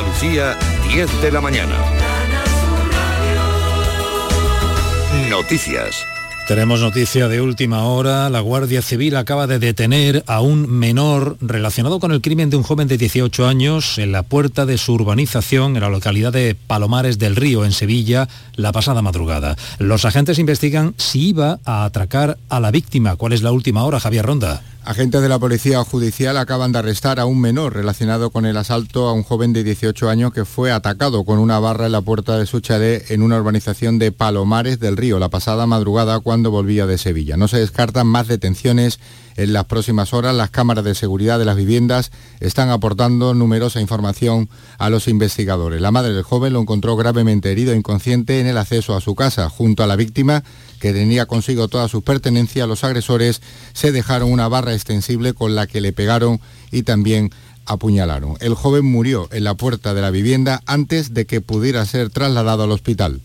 Andalucía, 10 de la mañana. Noticias. Tenemos noticia de última hora. La Guardia Civil acaba de detener a un menor relacionado con el crimen de un joven de 18 años en la puerta de su urbanización en la localidad de Palomares del Río, en Sevilla, la pasada madrugada. Los agentes investigan si iba a atracar a la víctima. ¿Cuál es la última hora, Javier Ronda? Agentes de la Policía Judicial acaban de arrestar a un menor relacionado con el asalto a un joven de 18 años que fue atacado con una barra en la puerta de su chalet en una urbanización de Palomares del Río la pasada madrugada cuando volvía de Sevilla. No se descartan más detenciones en las próximas horas. Las cámaras de seguridad de las viviendas están aportando numerosa información a los investigadores. La madre del joven lo encontró gravemente herido e inconsciente en el acceso a su casa junto a la víctima que tenía consigo todas sus pertenencias, los agresores se dejaron una barra extensible con la que le pegaron y también apuñalaron. El joven murió en la puerta de la vivienda antes de que pudiera ser trasladado al hospital.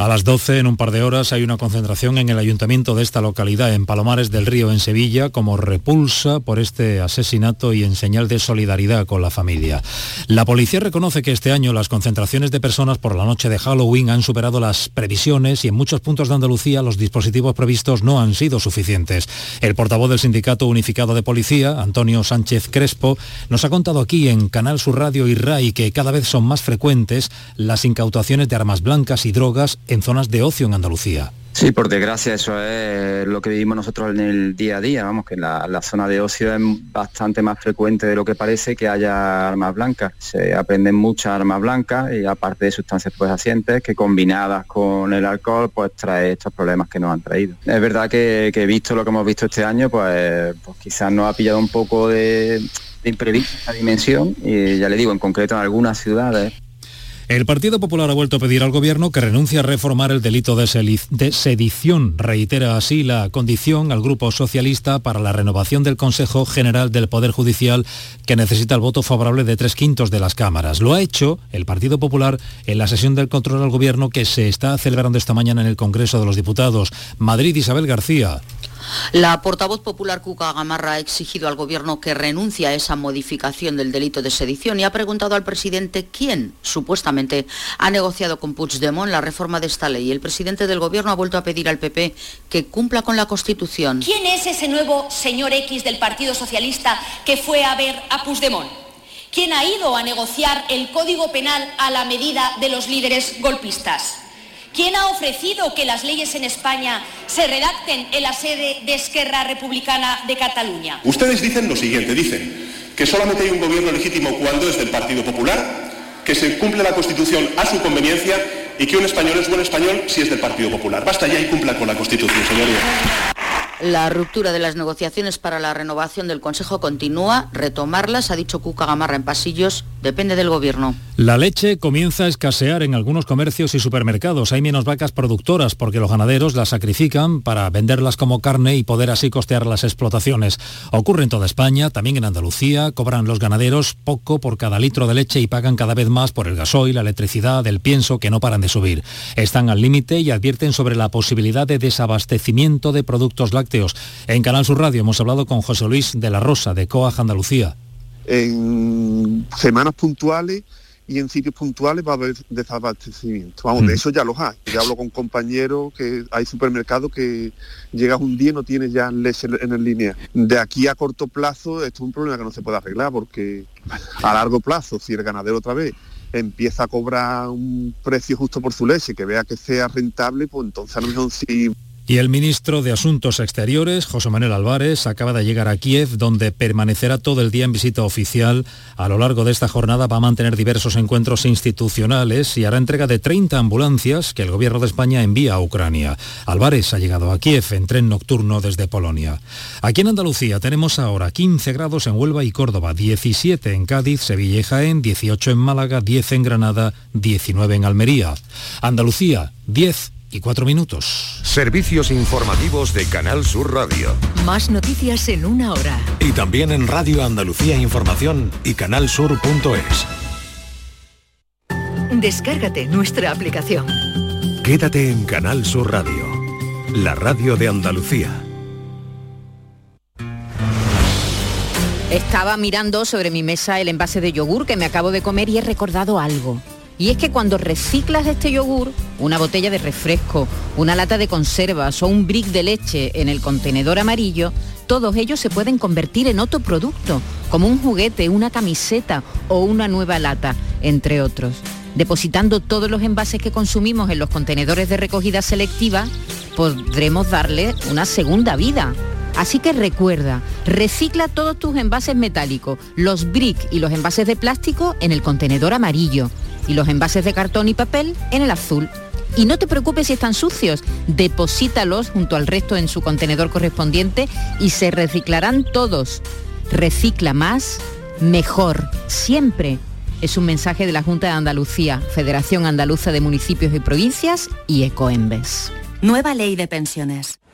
A las 12, en un par de horas, hay una concentración en el ayuntamiento de esta localidad, en Palomares del Río, en Sevilla, como repulsa por este asesinato y en señal de solidaridad con la familia. La policía reconoce que este año las concentraciones de personas por la noche de Halloween han superado las previsiones y en muchos puntos de Andalucía los dispositivos previstos no han sido suficientes. El portavoz del Sindicato Unificado de Policía, Antonio Sánchez Crespo, nos ha contado aquí en Canal Sur Radio y RAI que cada vez son más frecuentes las incautaciones de armas blancas y drogas en zonas de ocio en Andalucía. Sí, por desgracia eso es lo que vivimos nosotros en el día a día, vamos, que la, la zona de ocio es bastante más frecuente de lo que parece que haya armas blancas. Se aprenden muchas armas blancas y aparte de sustancias pues que combinadas con el alcohol pues trae estos problemas que nos han traído. Es verdad que, que visto lo que hemos visto este año, pues, pues quizás nos ha pillado un poco de, de dimensión y ya le digo, en concreto en algunas ciudades el Partido Popular ha vuelto a pedir al Gobierno que renuncie a reformar el delito de, sedición. Reitera así la condición al Grupo Socialista para la renovación del Consejo General del Poder Judicial que necesita el voto favorable de tres quintos de las cámaras. Lo ha hecho el Partido Popular en la sesión del control al Gobierno que se está celebrando esta mañana en el Congreso de los Diputados. Madrid, Isabel García. La portavoz popular Cuca Gamarra ha exigido al Gobierno que renuncie a esa modificación del delito de sedición y ha preguntado al presidente quién, supuestamente, ha negociado con Puigdemont la reforma de esta ley. El presidente del Gobierno ha vuelto a pedir al PP que cumpla con la Constitución. ¿Quién es ese nuevo señor X del Partido Socialista que fue a ver a Puigdemont? ¿Quién ha ido a negociar el Código Penal a la medida de los líderes golpistas? ¿Quién ha ofrecido que las leyes en España se redacten en la sede de Esquerra Republicana de Cataluña? Ustedes dicen lo siguiente, dicen que solamente hay un gobierno legítimo cuando es del Partido Popular, que se cumple la Constitución a su conveniencia y que un español es buen español si es del Partido Popular. Basta ya y cumpla con la Constitución, señoría. La ruptura de las negociaciones para la renovación del Consejo continúa. Retomarlas, ha dicho Cuca Gamarra en pasillos, depende del Gobierno. La leche comienza a escasear en algunos comercios y supermercados. Hay menos vacas productoras porque los ganaderos las sacrifican para venderlas como carne y poder así costear las explotaciones. Ocurre en toda España, también en Andalucía. Cobran los ganaderos poco por cada litro de leche y pagan cada vez más por el gasoil, la electricidad, el pienso que no paran de subir. Están al límite y advierten sobre la posibilidad de desabastecimiento de productos lácteos en Canal Sur Radio hemos hablado con José Luis de la Rosa, de Coaj Andalucía. En semanas puntuales y en sitios puntuales va a haber desabastecimiento. Vamos, de mm. eso ya los hay. Ya hablo con compañeros que hay supermercados que llegas un día y no tienes ya leche en el línea. De aquí a corto plazo esto es un problema que no se puede arreglar porque a largo plazo, si el ganadero otra vez empieza a cobrar un precio justo por su leche, que vea que sea rentable, pues entonces a lo mejor sí y el ministro de Asuntos Exteriores, José Manuel Álvarez, acaba de llegar a Kiev, donde permanecerá todo el día en visita oficial. A lo largo de esta jornada va a mantener diversos encuentros institucionales y hará entrega de 30 ambulancias que el gobierno de España envía a Ucrania. Álvarez ha llegado a Kiev en tren nocturno desde Polonia. Aquí en Andalucía tenemos ahora 15 grados en Huelva y Córdoba, 17 en Cádiz, Sevilla y Jaén, 18 en Málaga, 10 en Granada, 19 en Almería. Andalucía, 10 y cuatro minutos. Servicios informativos de Canal Sur Radio. Más noticias en una hora. Y también en Radio Andalucía Información y canalsur.es. Descárgate nuestra aplicación. Quédate en Canal Sur Radio, la radio de Andalucía. Estaba mirando sobre mi mesa el envase de yogur que me acabo de comer y he recordado algo. Y es que cuando reciclas este yogur, una botella de refresco, una lata de conservas o un brick de leche en el contenedor amarillo, todos ellos se pueden convertir en otro producto, como un juguete, una camiseta o una nueva lata, entre otros. Depositando todos los envases que consumimos en los contenedores de recogida selectiva, podremos darle una segunda vida. Así que recuerda, recicla todos tus envases metálicos, los brick y los envases de plástico en el contenedor amarillo y los envases de cartón y papel en el azul. Y no te preocupes si están sucios, deposítalos junto al resto en su contenedor correspondiente y se reciclarán todos. Recicla más, mejor, siempre. Es un mensaje de la Junta de Andalucía, Federación Andaluza de Municipios y Provincias y Ecoembes. Nueva ley de pensiones.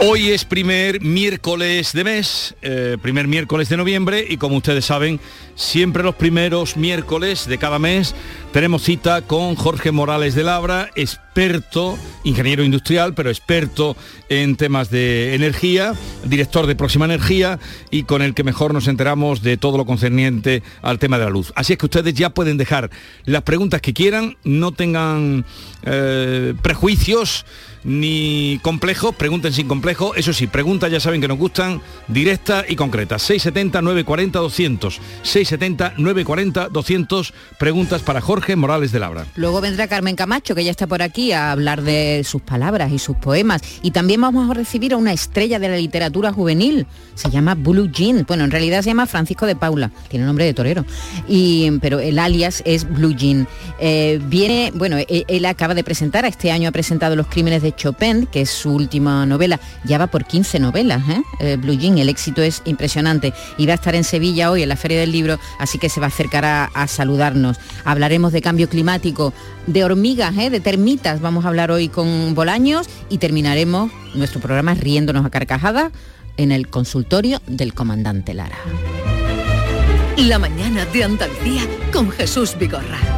Hoy es primer miércoles de mes, eh, primer miércoles de noviembre y como ustedes saben, siempre los primeros miércoles de cada mes tenemos cita con Jorge Morales de Labra, experto, ingeniero industrial, pero experto en temas de energía, director de Próxima Energía y con el que mejor nos enteramos de todo lo concerniente al tema de la luz. Así es que ustedes ya pueden dejar las preguntas que quieran, no tengan eh, prejuicios ni complejos, pregunten sin complejo, eso sí, preguntas ya saben que nos gustan, directas y concretas. 670 940 200, 670 940 200 preguntas para Jorge Morales de Labra. Luego vendrá Carmen Camacho, que ya está por aquí, a hablar de sus palabras y sus poemas. Y también vamos a recibir a una estrella de la literatura juvenil. Se llama Blue Jean. Bueno, en realidad se llama Francisco de Paula. Tiene nombre de torero. Y, pero el alias es Blue Jean. Eh, viene, bueno, él, él acaba de presentar, este año ha presentado Los Crímenes de Chopin, que es su última novela. Ya va por 15 novelas, ¿eh? Eh, Blue Jean. El éxito es impresionante. Y va a estar en Sevilla hoy en la Feria del Libro, así que se va a acercar a, saludarnos. Hablaremos de cambio climático, de hormigas, ¿eh? de termitas. Vamos a hablar hoy con Bolaños y terminaremos nuestro programa riéndonos a carcajadas en el consultorio del comandante Lara. La mañana de Andalucía con Jesús Vigorra.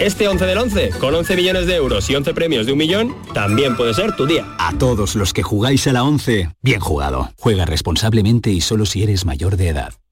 Este 11 del 11, con 11 millones de euros y 11 premios de un millón, también puede ser tu día. A todos los que jugáis a la 11, bien jugado. Juega responsablemente y solo si eres mayor de edad.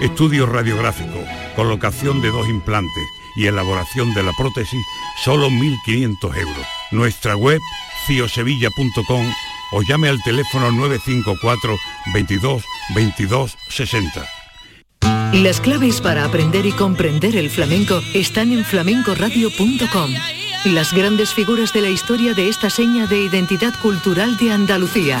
Estudio radiográfico, colocación de dos implantes y elaboración de la prótesis, solo 1.500 euros. Nuestra web, ciosevilla.com o llame al teléfono 954 22 22 60. Las claves para aprender y comprender el flamenco están en flamencoradio.com. Las grandes figuras de la historia de esta seña de identidad cultural de Andalucía.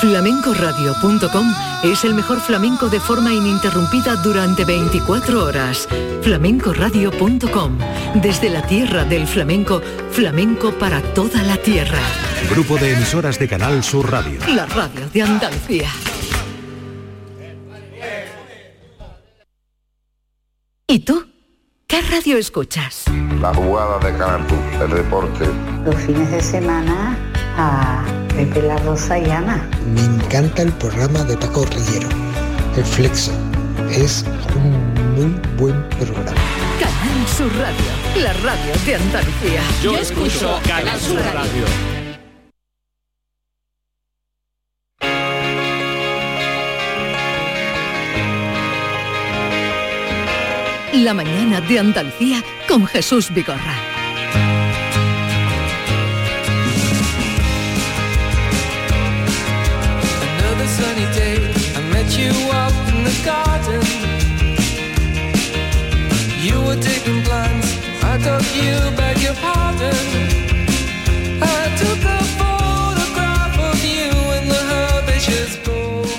Flamencoradio.com es el mejor flamenco de forma ininterrumpida durante 24 horas. Flamencoradio.com, desde la tierra del flamenco, flamenco para toda la tierra. Grupo de emisoras de Canal Sur Radio. La radio de Andalucía. ¿Y tú? ¿Qué radio escuchas? La jugada de Canal Sur, el deporte. Los fines de semana a Pepe La Rosa y Ana. Me encanta el programa de Paco Rillero, El Flexo. Es un muy buen programa. Canal Sur Radio, la radio de Andalucía. Yo escucho Canal Sur Radio. La mañana de Andalucía con Jesús Vigorra.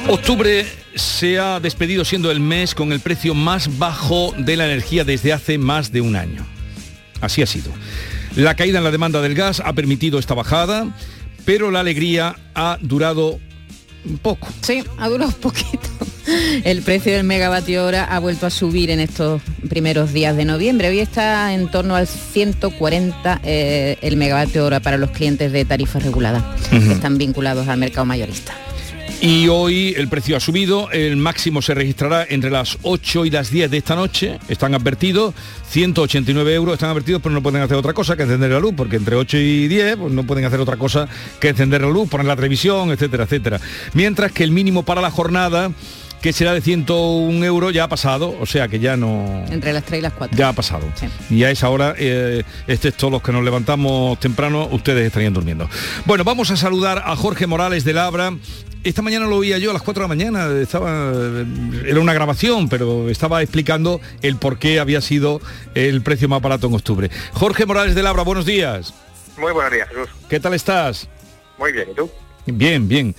Octubre se ha despedido siendo el mes con el precio más bajo de la energía desde hace más de un año. Así ha sido. La caída en la demanda del gas ha permitido esta bajada, pero la alegría ha durado poco. Sí, ha durado poquito. El precio del megavatio hora ha vuelto a subir en estos primeros días de noviembre. Hoy está en torno al 140 eh, el megavatio hora para los clientes de tarifa regulada, que están vinculados al mercado mayorista. Y hoy el precio ha subido, el máximo se registrará entre las 8 y las 10 de esta noche, están advertidos, 189 euros están advertidos, pero no pueden hacer otra cosa que encender la luz, porque entre 8 y 10 pues no pueden hacer otra cosa que encender la luz, poner la televisión, etcétera, etcétera. Mientras que el mínimo para la jornada que será de 101 euros, ya ha pasado, o sea que ya no... Entre las 3 y las 4. Ya ha pasado. Y a esa hora, eh, excepto los que nos levantamos temprano, ustedes estarían durmiendo. Bueno, vamos a saludar a Jorge Morales de Labra. Esta mañana lo oía yo a las 4 de la mañana, estaba, era una grabación, pero estaba explicando el por qué había sido el precio más barato en octubre. Jorge Morales de Labra, buenos días. Muy buenos días, Jesús. ¿Qué tal estás? Muy bien, ¿y tú? Bien, bien.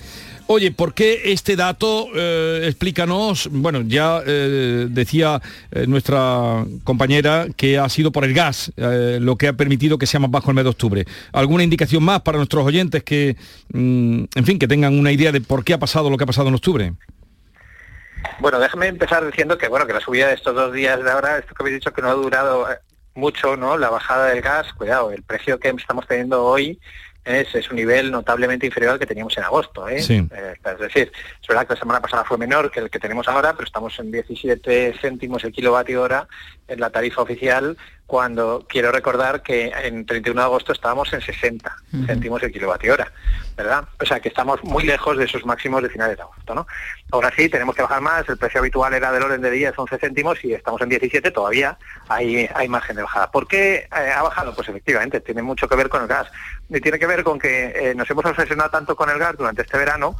Oye, ¿por qué este dato? Eh, explícanos. Bueno, ya eh, decía eh, nuestra compañera que ha sido por el gas lo que ha permitido que sea más bajo el mes de octubre. ¿Alguna indicación más para nuestros oyentes que, mm, en fin, que tengan una idea de por qué ha pasado lo que ha pasado en octubre? Bueno, déjame empezar diciendo que bueno que la subida de estos dos días de ahora, esto que habéis dicho que no ha durado mucho, ¿no? La bajada del gas, cuidado, el precio que estamos teniendo hoy es, es un nivel notablemente inferior al que teníamos en agosto. ¿eh? Sí. Eh, es decir, es verdad que la semana pasada fue menor que el que tenemos ahora, pero estamos en 17 céntimos el kilovatio hora en la tarifa oficial, cuando quiero recordar que en 31 de agosto estábamos en 60 Ujú. céntimos el kilovatio hora, ¿verdad? O sea que estamos muy lejos de esos máximos de finales de agosto, ¿no? Ahora sí, tenemos que bajar más, el precio habitual era del orden de 10, 11 céntimos y estamos en 17, todavía hay, hay margen de bajada. ¿Por qué eh, ha bajado? Pues efectivamente, tiene mucho que ver con el gas. Y tiene que ver con que eh, nos hemos obsesionado tanto con el gas durante este verano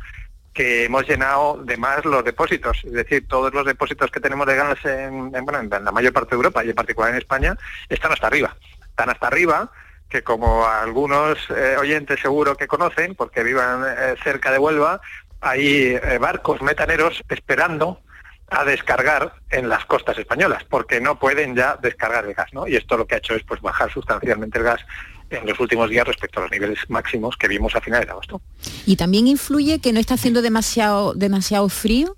que hemos llenado de más los depósitos, es decir, todos los depósitos que tenemos de gas en, en, bueno, en la mayor parte de Europa y en particular en España están hasta arriba. Están hasta arriba que como algunos eh, oyentes seguro que conocen, porque vivan eh, cerca de Huelva, hay eh, barcos metaneros esperando a descargar en las costas españolas, porque no pueden ya descargar el gas, ¿no? Y esto lo que ha hecho es pues bajar sustancialmente el gas en los últimos días respecto a los niveles máximos que vimos a finales de agosto. Y también influye que no está haciendo demasiado, demasiado frío.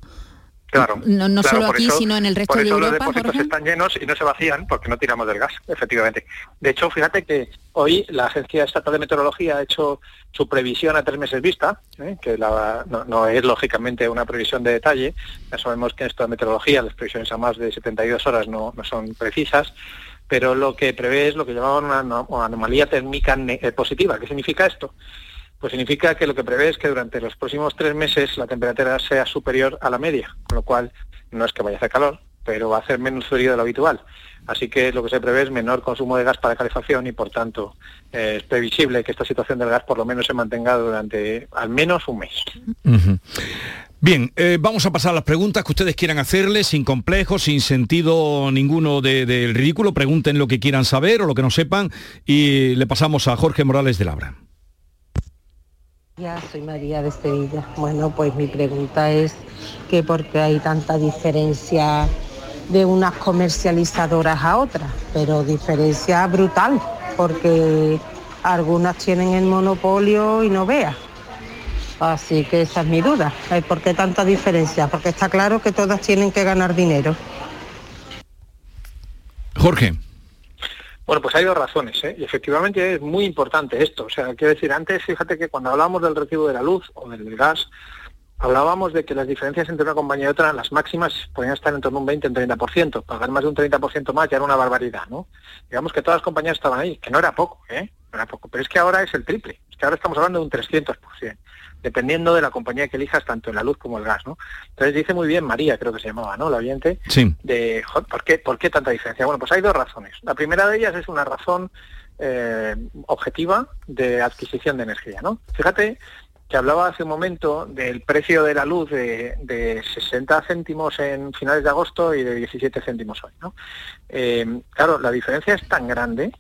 Claro. No, no claro, solo aquí, eso- sino en el resto por de eso Europa, los depósitos Jorge. están llenos y no se vacían porque no tiramos del gas, efectivamente. De hecho, fíjate que hoy la Agencia Estatal de Meteorología ha hecho su previsión a tres meses vista, ¿eh? que la- no, no es lógicamente una previsión de detalle. Ya sabemos que en esto de meteorología las previsiones a más de 72 horas no, no son precisas, pero lo que prevé es lo que llamaban una ano- anomalía térmica eh, positiva. ¿Qué significa esto? Pues significa que lo que prevé es que durante los próximos tres meses la temperatura sea superior a la media, con lo cual no es que vaya a hacer calor, pero va a hacer menos frío de lo habitual. Así que lo que se prevé es menor consumo de gas para calefacción y por tanto eh, es previsible que esta situación del gas por lo menos se mantenga durante al menos un mes. Bien, eh, vamos a pasar a las preguntas que ustedes quieran hacerle, sin complejos, sin sentido ninguno de- del ridículo. Pregunten lo que quieran saber o lo que no sepan y le pasamos a Jorge Morales de Labra. Ya soy María de Sevilla. Bueno, pues mi pregunta es que por qué hay tanta diferencia de unas comercializadoras a otras, pero diferencia brutal, porque algunas tienen el monopolio y no veas. Así que esa es mi duda. ¿Por qué tanta diferencia? Porque está claro que todas tienen que ganar dinero. Jorge. Bueno, pues hay dos razones, ¿eh? y efectivamente es muy importante esto. O sea, quiero decir, antes, fíjate que cuando hablábamos del recibo de la luz o del gas, hablábamos de que las diferencias entre una compañía y otra, las máximas, podían estar en torno a un 20 en 30%. Pagar más de un 30% más ya era una barbaridad, ¿no? Digamos que todas las compañías estaban ahí, que no era poco, ¿eh? Poco. Pero es que ahora es el triple. Es que ahora estamos hablando de un 300% dependiendo de la compañía que elijas, tanto en la luz como el gas, ¿no? Entonces dice muy bien María, creo que se llamaba, ¿no? La oyente, Sí. de "Jo, ¿por qué, ¿por qué tanta diferencia? Bueno, pues hay dos razones. La primera de ellas es una razón eh, objetiva de adquisición de energía, ¿no? Fíjate que hablaba hace un momento del precio de la luz de, de 60 céntimos en finales de agosto y de 17 céntimos hoy, ¿no? Eh, claro, la diferencia es tan grande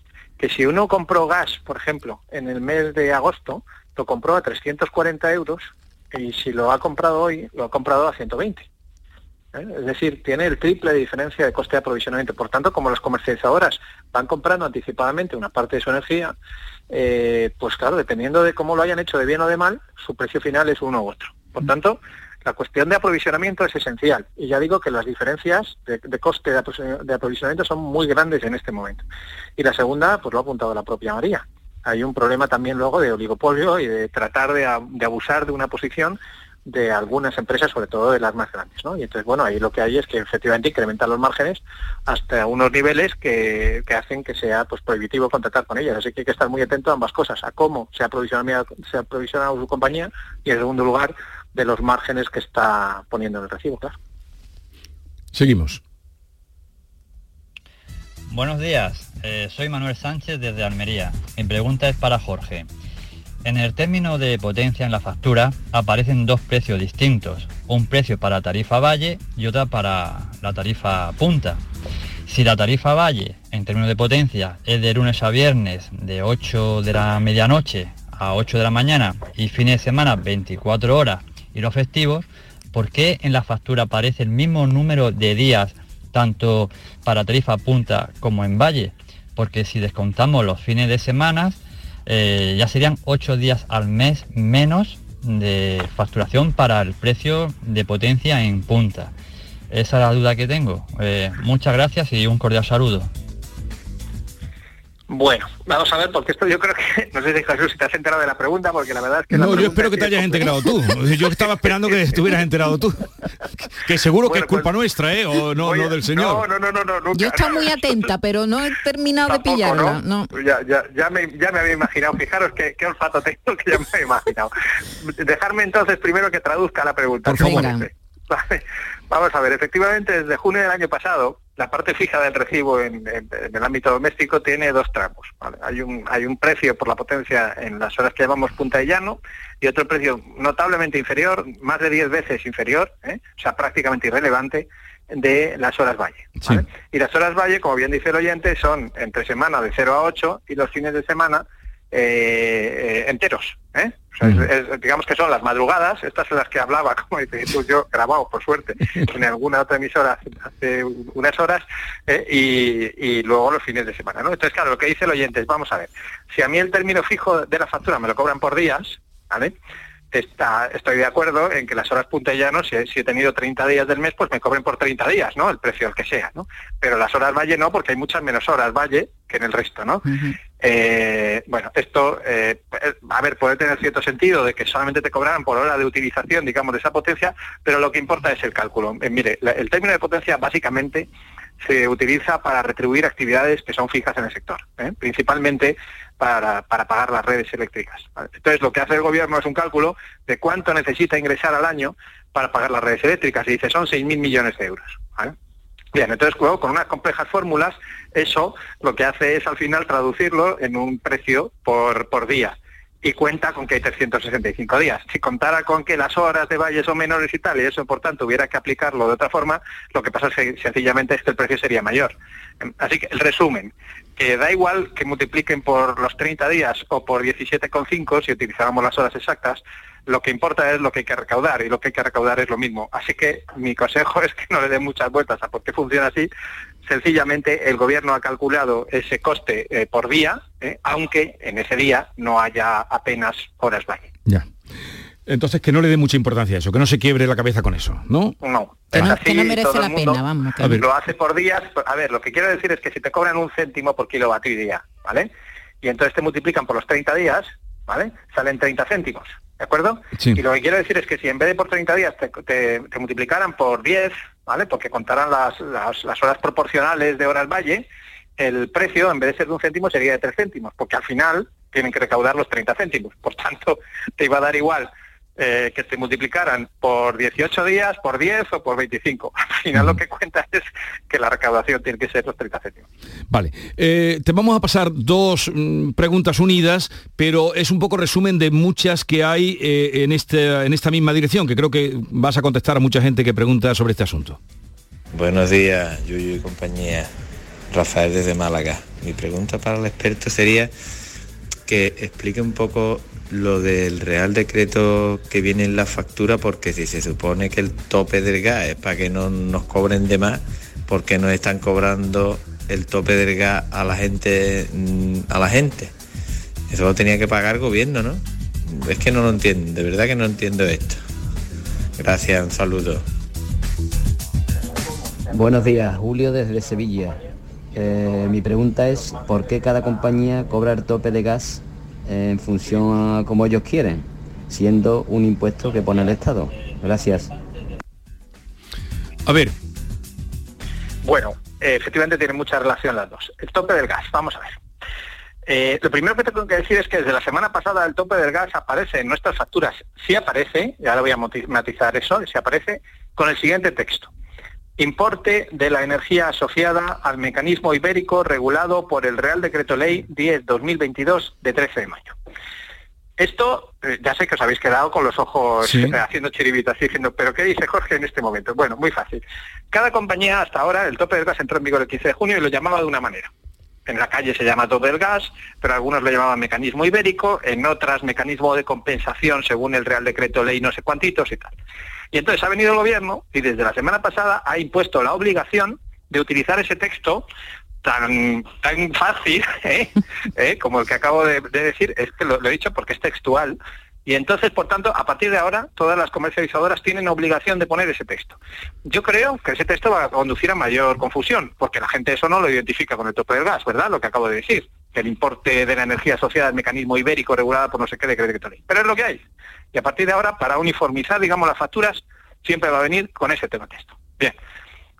que si uno compró gas, por ejemplo, en el mes de agosto, lo compró a 340 euros y si lo ha comprado hoy, lo ha comprado a 120. ¿eh? Es decir, tiene el triple de diferencia de coste de aprovisionamiento. Por tanto, como las comercializadoras van comprando anticipadamente una parte de su energía, eh, pues claro, dependiendo de cómo lo hayan hecho de bien o de mal, su precio final es uno u otro. Por tanto, la cuestión de aprovisionamiento es esencial. Y ya digo que las diferencias de, de coste de apro- de aprovisionamiento son muy grandes en este momento. Y la segunda, pues lo ha apuntado la propia María. Hay un problema también luego de oligopolio y de tratar de, abusar de una posición de algunas empresas, sobre todo de las más grandes, ¿no? Y entonces, bueno, ahí lo que hay es que efectivamente incrementan los márgenes hasta unos niveles que, hacen que sea pues prohibitivo contratar con ellas. Así que hay que estar muy atento a ambas cosas, a cómo se ha se su compañía y en segundo lugar de los márgenes que está poniendo en el recibo, claro. Seguimos. Buenos días, eh, soy Manuel Sánchez desde Almería. Mi pregunta es para Jorge. En el término de potencia en la factura aparecen dos precios distintos, un precio para tarifa valle y otra para la tarifa punta. Si la tarifa valle en términos de potencia es de lunes a viernes de 8 de la medianoche a 8 de la mañana y fines de semana 24 horas y los festivos, ¿por qué en la factura aparece el mismo número de días tanto para tarifa punta como en valle? Porque si descontamos los fines de semana, eh, ya serían 8 días al mes menos de facturación para el precio de potencia en punta. Esa es la duda que tengo. Eh, muchas gracias y un cordial saludo. Bueno, vamos a ver, porque esto yo creo que, no sé si Jesús, si te has enterado de la pregunta, porque la verdad es que... la No, yo espero que te hayas integrado tú. Yo estaba esperando que estuvieras enterado tú. Que seguro que es culpa nuestra, ¿eh? O no, no del señor. No, no, no, no, nunca. Yo estaba muy atenta, pero no he terminado de Tampoco, pillarla. ¿no? No. Ya, ya, ya, me, ya me había imaginado, fijaros qué, qué olfato tengo que ya me había imaginado. Dejarme entonces primero que traduzca la pregunta. Por ¿qué os favor. Vamos a ver, efectivamente desde junio del año pasado la parte fija del recibo en, en- en el ámbito doméstico tiene dos tramos. ¿vale? Hay, un, hay un precio por la potencia en las horas que llamamos punta y llano y otro precio notablemente inferior, más de 10 veces inferior, ¿eh? o sea, prácticamente irrelevante, de las horas valle. ¿vale? Y las horas valle, como bien dice el oyente, son entre semana de 0 a 8 y los fines de semana eh, enteros. ¿eh? O sea, es- es- digamos que son las madrugadas, estas son las que hablaba, como dice Jesús, yo grabado, por suerte, en alguna otra emisora hace- hace unas horas, eh, y, y luego los fines de semana. ¿no? Entonces, claro, lo que dice el oyente es, vamos a ver, si a mí el término fijo de la factura me lo cobran por días, ¿vale? Está, estoy de acuerdo en que las horas punta y llano, si, he- si he tenido 30 días del mes, pues me cobren por 30 días, ¿no? El precio el que sea, ¿no? Pero las horas valle no, porque hay muchas menos horas valle que en el resto, ¿no? Eh, bueno, esto, eh, a ver, puede tener cierto sentido de que solamente te cobrarán por hora de utilización, digamos, de esa potencia, pero lo que importa es el cálculo. Eh, mire, la- el término de potencia básicamente se utiliza para retribuir actividades que son fijas en el sector, ¿eh? principalmente para, pagar las redes eléctricas. Entonces, lo que hace el gobierno es un cálculo de cuánto necesita ingresar al año para pagar las redes eléctricas, y dice, son 6.000 millones de euros. Bien, entonces luego con unas complejas fórmulas, eso lo que hace es al final traducirlo en un precio por, por día. Y cuenta con que hay 365 días. Si contara con que las horas de valle son menores y tal, y eso por tanto hubiera que aplicarlo de otra forma, lo que pasa es que sencillamente es que el precio sería mayor. Así que el resumen, que da igual que multipliquen por los 30 días o por 17,5 si utilizáramos las horas exactas, lo que importa es lo que hay que recaudar y lo que hay que recaudar es lo mismo. Así que mi consejo es que no le den muchas vueltas a por qué funciona así. Sencillamente el gobierno ha calculado ese coste eh, por día, eh, aunque en ese día no haya apenas horas valle. Ya. Entonces que no le dé mucha importancia a eso, que no se quiebre la cabeza con eso, ¿no? No. Que es no, así, que no merece todo la el mundo pena, vamos. que-. Lo hace por días. A ver, lo que quiero decir es que si te cobran un céntimo por kilovatio día, ¿vale? Y entonces te multiplican por los 30 días, ¿vale? Salen 30 céntimos, ¿de acuerdo? Sí. Y lo que quiero decir es que si en vez de por 30 días te, te- te multiplicaran por 10, Porque contarán las, las, horas proporcionales de horas valle, el precio en vez de ser de un céntimo sería de 3 céntimos, porque al final tienen que recaudar los 30 céntimos. Por tanto, te iba a dar igual eh, que te multiplicaran por 18 días, por 10 o por 25. Al final lo que cuenta es que la recaudación tiene que ser los 30 céntimos. Vale. Eh, te vamos a pasar dos mm, preguntas unidas, pero es un poco resumen de muchas que hay eh, en, este, en esta misma dirección, que creo que vas a contestar a mucha gente que pregunta sobre este asunto. Buenos días, Yuyu y compañía. Rafael desde Málaga. Mi pregunta para el experto sería que explique un poco lo del Real Decreto que viene en la factura, porque si se supone que el tope del gas es para que no nos cobren de más, ¿por qué no están cobrando el tope del gas a la gente mm, a la gente? Eso lo tenía que pagar el gobierno, ¿no? Es que no lo entiendo, de verdad que no entiendo esto. Gracias, un saludo. Buenos días, Julio desde Sevilla. Eh, mi pregunta es, ¿por qué cada compañía cobra el tope de gas en función a como ellos quieren, siendo un impuesto que pone el Estado? Gracias. A ver, Bueno, eh, efectivamente tiene mucha relación las dos. El tope del gas, vamos a ver. Eh, lo primero que tengo que decir es que desde la semana pasada el tope del gas aparece en nuestras facturas. Sí aparece, y ahora voy a matizar eso, sí aparece con el siguiente texto. Importe de la energía asociada al mecanismo ibérico regulado por el Real Decreto Ley 10-2022 de 13 de mayo. Esto, eh, ya sé que os habéis quedado con los ojos Sí. eh, haciendo chiribitas y diciendo, pero ¿qué dice Jorge en este momento? Bueno, muy fácil. Cada compañía hasta ahora, el tope del gas entró en vigor el 15 de junio y lo llamaba de una manera. En la calle se llama tope del gas, pero algunos lo llamaban mecanismo ibérico, en otras mecanismo de compensación según el Real Decreto Ley no sé cuantitos y tal. Y entonces ha venido el gobierno y desde la semana pasada ha impuesto la obligación de utilizar ese texto tan, tan fácil ¿eh? ¿eh? como el que acabo de, de decir, es que lo, he dicho porque es textual. Y entonces, por tanto, a partir de ahora, todas las comercializadoras tienen obligación de poner ese texto. Yo creo que ese texto va a conducir a mayor confusión, porque la gente eso no lo identifica con el tope del gas, ¿verdad? Lo que acabo de decir, el importe de la energía asociada al mecanismo ibérico regulada por no sé qué decreto ley. Pero es lo que hay. Y a partir de ahora, para uniformizar, digamos, las facturas, siempre va a venir con ese tema texto. Bien.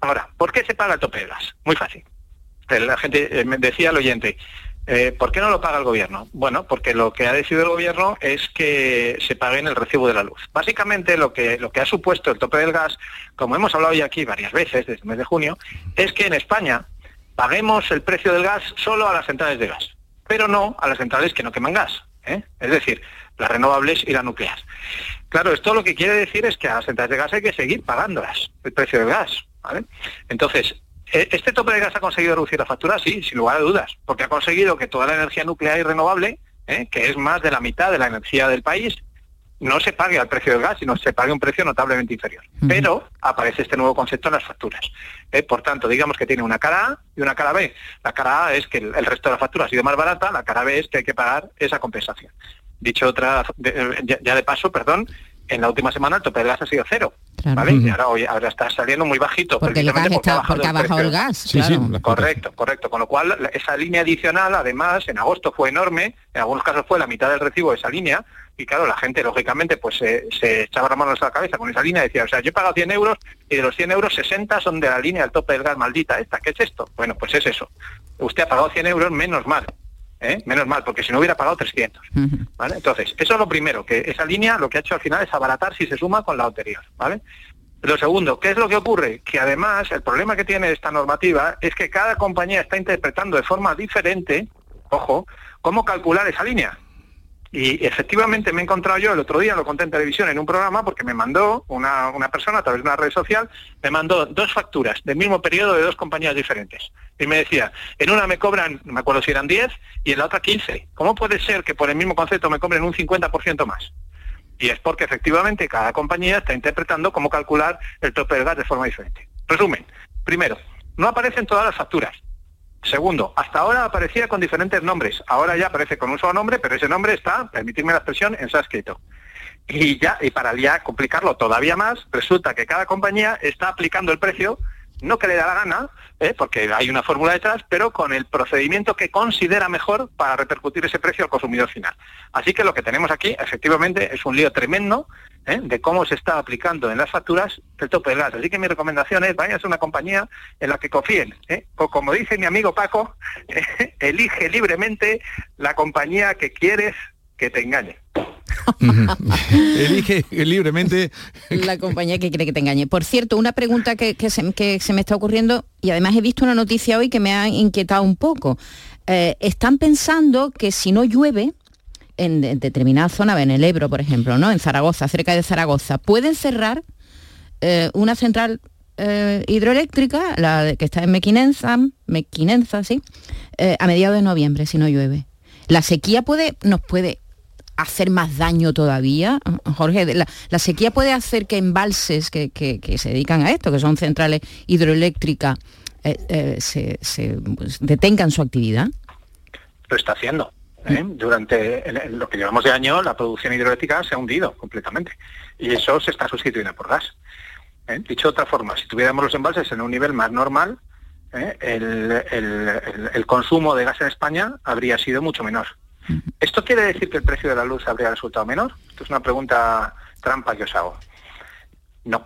Ahora, ¿por qué se paga el tope del gas? Muy fácil. La gente eh, me decía el oyente, eh, ¿por qué no lo paga el gobierno? Bueno, porque lo que ha decidido el gobierno es que se pague en el recibo de la luz. Básicamente lo que, lo que ha supuesto el tope del gas, como hemos hablado ya aquí varias veces desde el mes de junio, es que en España paguemos el precio del gas solo a las centrales de gas, pero no a las centrales que no queman gas. ¿eh? Es decir, las renovables y la nuclear. Claro, esto lo que quiere decir es que a las centrales de gas hay que seguir pagándolas, el precio del gas. Entonces, ¿e- ¿este tope de gas ha conseguido reducir la factura? Sí, sin lugar a dudas, porque ha conseguido que toda la energía nuclear y renovable, ¿eh? que es más de la mitad de la energía del país, no se pague al precio del gas, sino se pague un precio notablemente inferior. Pero aparece este nuevo concepto en las facturas. ¿eh? Por tanto, digamos que tiene una cara A y una cara B. La cara A es que el, el resto de la factura ha sido más barata, la cara B es que hay que pagar esa compensación. Dicho otra, de- ya, ya de paso, perdón, en la última semana el tope del gas ha sido cero. ¿vale? Y ahora, hoy, ahora está saliendo muy bajito. Porque el gas precisamente está, porque ha bajado el gas, claro. Correcto, correcto. Con lo cual, la- esa línea adicional, además, en agosto fue enorme, en algunos casos fue la mitad del recibo de esa línea, y claro, la gente, lógicamente, pues se, se echaba las manos a la cabeza con esa línea y decía, o sea, yo he pagado 100 euros y de los 100 euros 60 son de la línea del tope del gas maldita esta. ¿Qué es esto? Bueno, pues es eso. Usted ha pagado 100 euros, menos mal. ¿eh? Menos mal, porque si no hubiera pagado 300. ¿vale? Entonces, eso es lo primero, que esa línea lo que ha hecho al final es abaratar si se suma con la anterior. ¿vale? Lo segundo, ¿qué es lo que ocurre? Que además el problema que tiene esta normativa es que cada compañía está interpretando de forma diferente, ojo, cómo calcular esa línea. Y efectivamente me he encontrado yo el otro día, lo conté en televisión en un programa, porque me mandó una, una persona a través de una red social, me mandó dos facturas del mismo periodo de dos compañías diferentes. Y me decía, en una me cobran, no me acuerdo si eran 10, y en la otra 15. ¿Cómo puede ser que por el mismo concepto me cobren un 50% más? Y es porque efectivamente cada compañía está interpretando cómo calcular el tope del gas de forma diferente. Resumen, primero, no aparecen todas las facturas. Segundo, hasta ahora aparecía con diferentes nombres. Ahora ya aparece con un solo nombre, pero ese nombre está, permitirme la expresión, en sánscrito. Y ya, y para ya complicarlo todavía más, resulta que cada compañía está aplicando el precio, no que le da la gana, ¿eh? porque hay una fórmula detrás, pero con el procedimiento que considera mejor para repercutir ese precio al consumidor final. Así que lo que tenemos aquí, efectivamente, es un lío tremendo ¿eh? de cómo se está aplicando en las facturas el tope del gas. Así que mi recomendación es, vayan a una compañía en la que confíen. ¿eh? O como dice mi amigo Paco, elige libremente la compañía que quieres que te engañe. Elige libremente la compañía que quiere que te engañe. Por cierto, una pregunta que, que, se, que, se, me está ocurriendo y además he visto una noticia hoy que me ha inquietado un poco. Eh, están pensando que si no llueve en, en determinada zona, en el Ebro, por ejemplo, ¿no? En Zaragoza, cerca de Zaragoza, pueden cerrar eh, una central eh, hidroeléctrica, la de, que está en Mequinenza, Mequinenza, sí, eh, a mediados de noviembre, si no llueve. La sequía puede, nos puede hacer más daño todavía? Jorge, la, la sequía puede hacer que embalses que, que, que, se dedican a esto, que son centrales hidroeléctricas, eh, eh, se, se pues, detengan su actividad. Lo está haciendo. ¿eh? Durante el, el, lo que llevamos de año, la producción hidroeléctrica se ha hundido completamente. Y eso se está sustituyendo por gas. ¿eh? Dicho de otra forma, si tuviéramos los embalses en un nivel más normal, ¿eh? el, el consumo de gas en España habría sido mucho menor. ¿Esto quiere decir que el precio de la luz habría resultado menor? Esto es una pregunta trampa que os hago. No,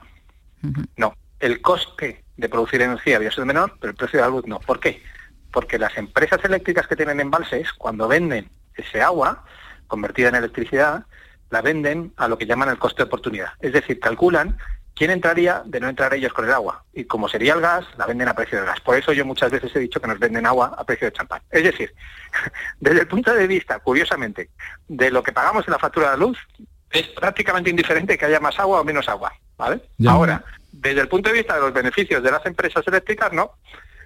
no. El coste de producir energía habría sido menor, pero el precio de la luz no. ¿Por qué? Porque las empresas eléctricas que tienen embalses, cuando venden ese agua convertida en electricidad, la venden a lo que llaman el coste de oportunidad. Es decir, calculan quién entraría de no entrar ellos con el agua. Y como sería el gas, la venden a precio de gas. Por eso yo muchas veces he dicho que nos venden agua a precio de champán. Es decir, desde el punto de vista, curiosamente, de lo que pagamos en la factura de luz, es prácticamente indiferente que haya más agua o menos agua. ¿vale? Ya. Ahora, desde el punto de vista de los beneficios de las empresas eléctricas, no.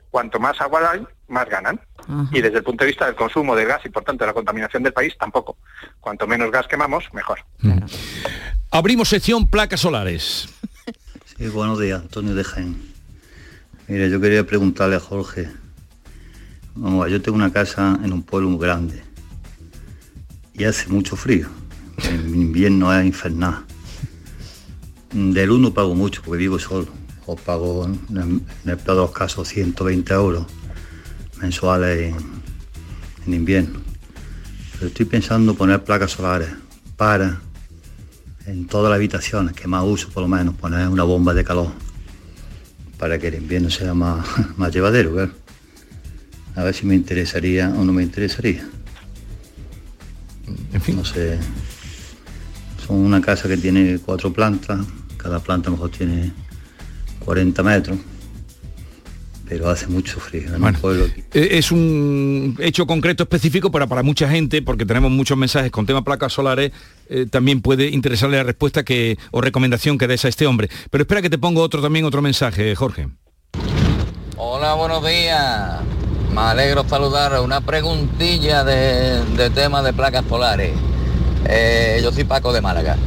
Cuanto más agua hay, más ganan. Ajá. Y desde el punto de vista del consumo de gas y por tanto de la contaminación del país, tampoco. Cuanto menos gas quemamos, mejor. Mm. Abrimos sección placas solares. Sí, buenos días, Antonio de Jaén. Mire, yo quería preguntarle a Jorge. Vamos, yo tengo una casa en un pueblo muy grande y hace mucho frío. En invierno es infernal. Del uno pago mucho porque vivo solo. O pago, en el peor de los casos, 120 euros mensuales en, en invierno. Pero estoy pensando poner placas solares para en todas las habitaciones, que más uso por lo menos, poner una bomba de calor para que el invierno sea más, más llevadero. ¿ver? A ver si me interesaría o no me interesaría. En fin. No sé. Son una casa que tiene cuatro plantas, cada planta a lo mejor tiene 40 metros pero hace mucho frío. En bueno, pueblo aquí. Es un hecho concreto específico, pero para mucha gente, porque tenemos muchos mensajes con tema placas solares, eh, también puede interesarle la respuesta que o recomendación que des a este hombre. Pero espera que te pongo otro también otro mensaje, Jorge. Hola, buenos días. Me alegro saludar. Una preguntilla de, de tema de placas solares. Eh, yo soy Paco de Málaga.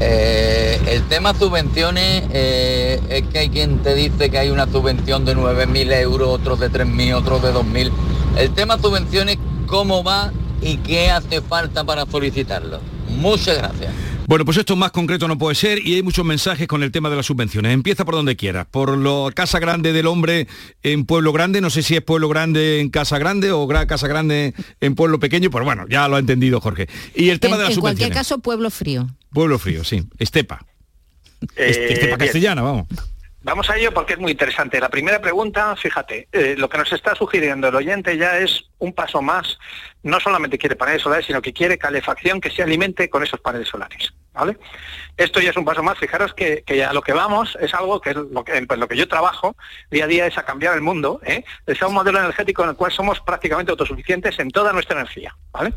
Eh, el tema subvenciones eh, es que hay quien te dice que hay una subvención de 9.000 euros, otros de 3.000, otros de 2.000. El tema subvenciones, ¿cómo va y qué hace falta para solicitarlo? Muchas gracias. Bueno, pues esto más concreto no puede ser y hay muchos mensajes con el tema de las subvenciones. Empieza por donde quieras. Por la Casa Grande del Hombre en Pueblo Grande. No sé si es Pueblo Grande en Casa Grande o Casa Grande en Pueblo Pequeño, pero bueno, ya lo ha entendido Jorge. Y el tema en, de las en subvenciones. cualquier caso, Pueblo Frío. Pueblo Frío, sí. Estepa. Eh, Estepa castellana, vamos. Vamos a ello porque es muy interesante. La primera pregunta, fíjate, eh, lo que nos está sugiriendo el oyente ya es un paso más. No solamente quiere paneles solares, sino que quiere calefacción que se alimente con esos paneles solares. ¿Vale? Esto ya es un paso más. Fijaros que, que ya lo que vamos es algo que es lo que, pues lo que yo trabajo día a día es a cambiar el mundo. ¿eh? Es a un modelo energético en el cual somos prácticamente autosuficientes en toda nuestra energía. ¿vale?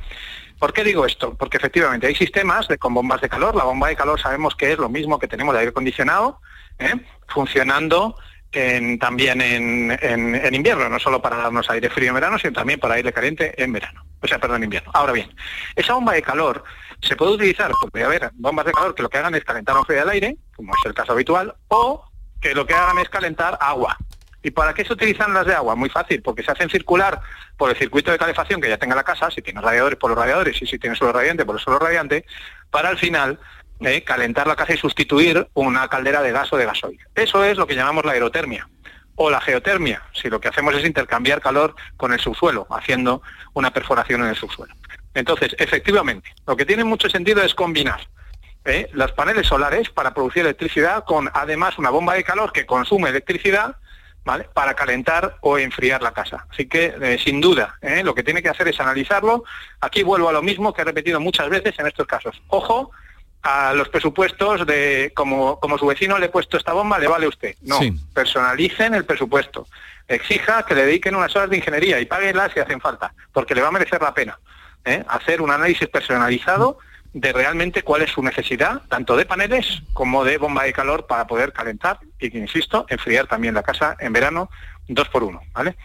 ¿Por qué digo esto? Porque efectivamente hay sistemas con bombas de calor. La bomba de calor sabemos que es lo mismo que tenemos de aire acondicionado, ¿eh? funcionando en- también en, invierno, no solo para darnos aire frío en verano, sino también para aire caliente en verano. O sea, perdón, en invierno. Ahora bien, esa bomba de calor se puede utilizar, puede haber bombas de calor que lo que hagan es calentar o enfriar el aire, como es el caso habitual, o que lo que hagan es calentar agua. ¿Y para qué se utilizan las de agua? Muy fácil, porque se hacen circular por el circuito de calefacción que ya tenga la casa, si tienes radiadores por los radiadores y si tienes suelo radiante por el suelo radiante, para al final eh, calentar la casa y sustituir una caldera de gas o de gasoil. Eso es lo que llamamos la aerotermia o la geotermia, si lo que hacemos es intercambiar calor con el subsuelo, haciendo una perforación en el subsuelo. Entonces, efectivamente, lo que tiene mucho sentido es combinar ¿eh? los paneles solares para producir electricidad con además una bomba de calor que consume electricidad ¿vale? para calentar o enfriar la casa. Así que, eh, sin duda, ¿eh? lo que tiene que hacer es analizarlo. Aquí vuelvo a lo mismo que he repetido muchas veces en estos casos. Ojo a los presupuestos de como, como su vecino le he puesto esta bomba, le vale usted. No, Sí. personalicen el presupuesto. Exija que le dediquen unas horas de ingeniería y páguenlas si hacen falta, porque le va a merecer la pena ¿eh? hacer un análisis personalizado de realmente cuál es su necesidad, tanto de paneles como de bomba de calor para poder calentar y, que, insisto, enfriar también la casa en verano dos por uno, ¿vale?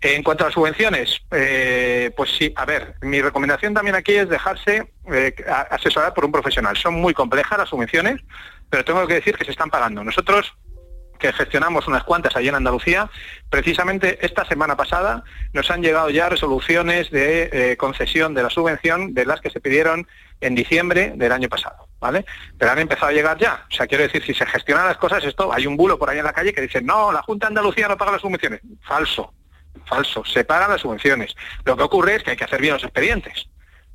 En cuanto a las subvenciones, eh, pues sí, a ver, mi recomendación también aquí es dejarse eh, asesorar por un profesional. Son muy complejas las subvenciones, pero tengo que decir que se están pagando. Nosotros que gestionamos unas cuantas allí en Andalucía, precisamente esta semana pasada nos han llegado ya resoluciones de eh, concesión de la subvención de las que se pidieron en diciembre del año pasado, ¿vale? Pero han empezado a llegar ya. O sea, quiero decir, si se gestionan las cosas, esto, hay un bulo por ahí en la calle que dice, no, la Junta de Andalucía no paga las subvenciones. Falso, falso, se pagan las subvenciones. Lo que ocurre es que hay que hacer bien los expedientes.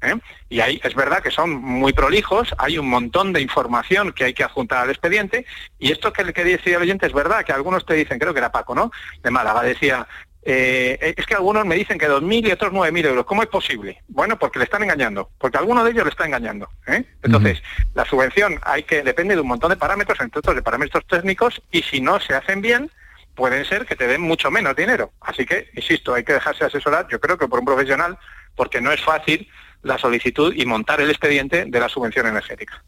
¿Eh? Y ahí es verdad que son muy prolijos, hay un montón de información que hay que adjuntar al expediente, y esto que, que decía el oyente es verdad, que algunos te dicen, creo que era Paco, ¿no? De Málaga, decía, eh, es que algunos me dicen que 2.000 y otros 9.000 euros. ¿Cómo es posible? Bueno, porque le están engañando, porque alguno de ellos le está engañando. ¿eh? Entonces, la subvención hay que depende de un montón de parámetros, entre otros de parámetros técnicos, y si no se hacen bien, pueden ser que te den mucho menos dinero. Así que, insisto, hay que dejarse asesorar, yo creo que por un profesional, porque no es fácil la solicitud y montar el expediente de la subvención energética.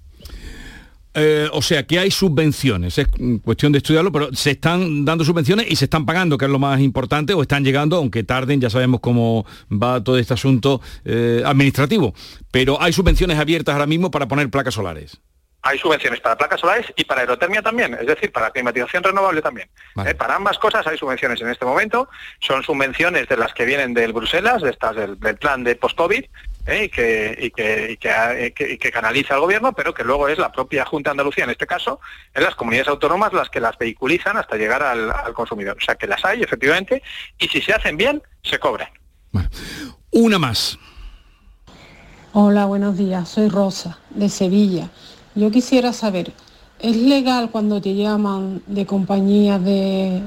Eh, o sea, que hay subvenciones, es cuestión de estudiarlo, pero se están dando subvenciones y se están pagando, que es lo más importante, o están llegando, aunque tarden, ya sabemos cómo va todo este asunto eh, administrativo. Pero hay subvenciones abiertas ahora mismo para poner placas solares. Hay subvenciones para placas solares y para aerotermia también, es decir, para climatización renovable también. Eh, para ambas cosas hay subvenciones en este momento. Son subvenciones de las que vienen del Bruselas, de estas del, del plan de post-COVID, eh, y, que, y, que, y que, eh, que- y que canaliza el gobierno, pero que luego es la propia Junta de Andalucía, en este caso, en las comunidades autónomas las que las vehiculizan hasta llegar al, al consumidor. O sea que las hay, efectivamente, y si se hacen bien, se cobran. Una más. Hola, buenos días. Soy Rosa, de Sevilla. Yo quisiera saber, ¿es legal cuando te llaman de compañías de,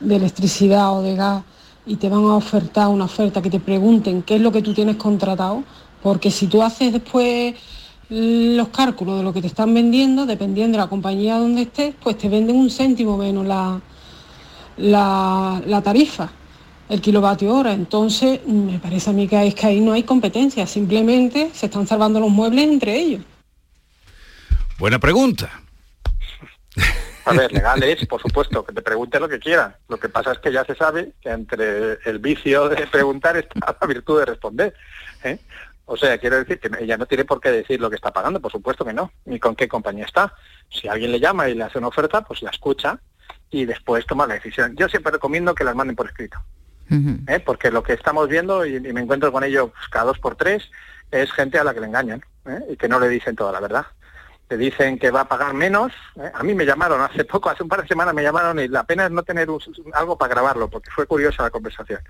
de electricidad o de gas y te van a ofertar una oferta que te pregunten qué es lo que tú tienes contratado? Porque si tú haces después los cálculos de lo que te están vendiendo, dependiendo de la compañía donde estés, pues te venden un céntimo menos la, la, la tarifa, el kilovatio hora. Entonces, me parece a mí que, es que ahí no hay competencia, simplemente se están salvando los muebles entre ellos. Buena pregunta. A ver, legal es, por supuesto, que te pregunte lo que quieran. Lo que pasa es que ya se sabe que entre el vicio de preguntar está la virtud de responder. ¿eh? O sea, quiero decir que ella no tiene por qué decir lo que está pagando, por supuesto que no, ni con qué compañía está. Si alguien le llama y le hace una oferta, pues la escucha y después toma la decisión. Yo siempre recomiendo que las manden por escrito. ¿eh? porque lo que estamos viendo, y, y me encuentro con ello pues, cada dos por tres, es gente a la que le engañan ¿eh? y que no le dicen toda la verdad. Te dicen que va a pagar menos. ¿eh? A mí me llamaron hace poco, hace un par de semanas me llamaron y la pena es no tener algo para grabarlo, porque fue curiosa la conversación.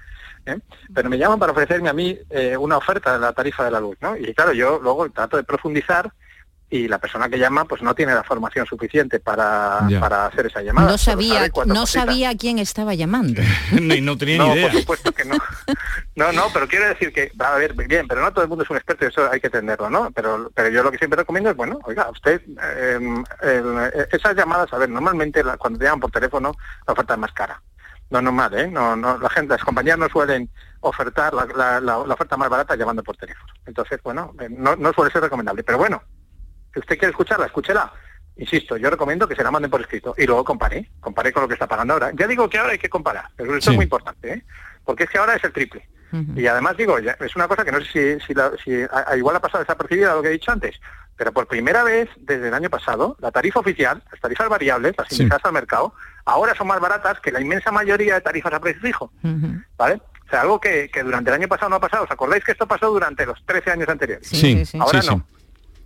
¿eh? Pero me llaman para ofrecerme a mí eh, una oferta de la tarifa de la luz. ¿no? Y claro, yo luego trato de profundizar y la persona que llama pues no tiene la formación suficiente para, para hacer esa llamada. No sabía, sabe no cositas. sabía a quién estaba llamando. no, no tenía No, ni idea. por supuesto que no. No, no, pero quiero decir que, a ver, bien, pero no todo el mundo es un experto y eso hay que entenderlo, ¿no? Pero, pero yo lo que siempre recomiendo es, bueno, oiga, usted, eh, el- esas llamadas, a ver, normalmente la- cuando te llaman por teléfono, la oferta es más cara. no normal, ¿eh? No, no, la gente, las compañías no suelen ofertar la, la- la- la oferta más barata llamando por teléfono. Entonces, bueno, eh, no, no suele ser recomendable. Pero bueno, si usted quiere escucharla, escúchela. Insisto, yo recomiendo que se la manden por escrito y luego compare, compare con lo que está pagando ahora. Ya digo que ahora hay que comparar, pero esto Sí. es muy importante, ¿eh? porque es que ahora es el triple. Y además digo, ya- es una cosa que no sé si, si, la- si a- a- igual ha pasado desapercibida lo que he dicho antes, pero por primera vez desde el año pasado, la tarifa oficial, las tarifas variables, las indexadas al mercado, ahora son más baratas que la inmensa mayoría de tarifas a precio fijo. ¿Vale? O sea, algo que, que durante el año pasado no ha pasado. ¿Os acordáis que esto pasó durante los 13 años anteriores? Sí, sí, sí. Ahora no.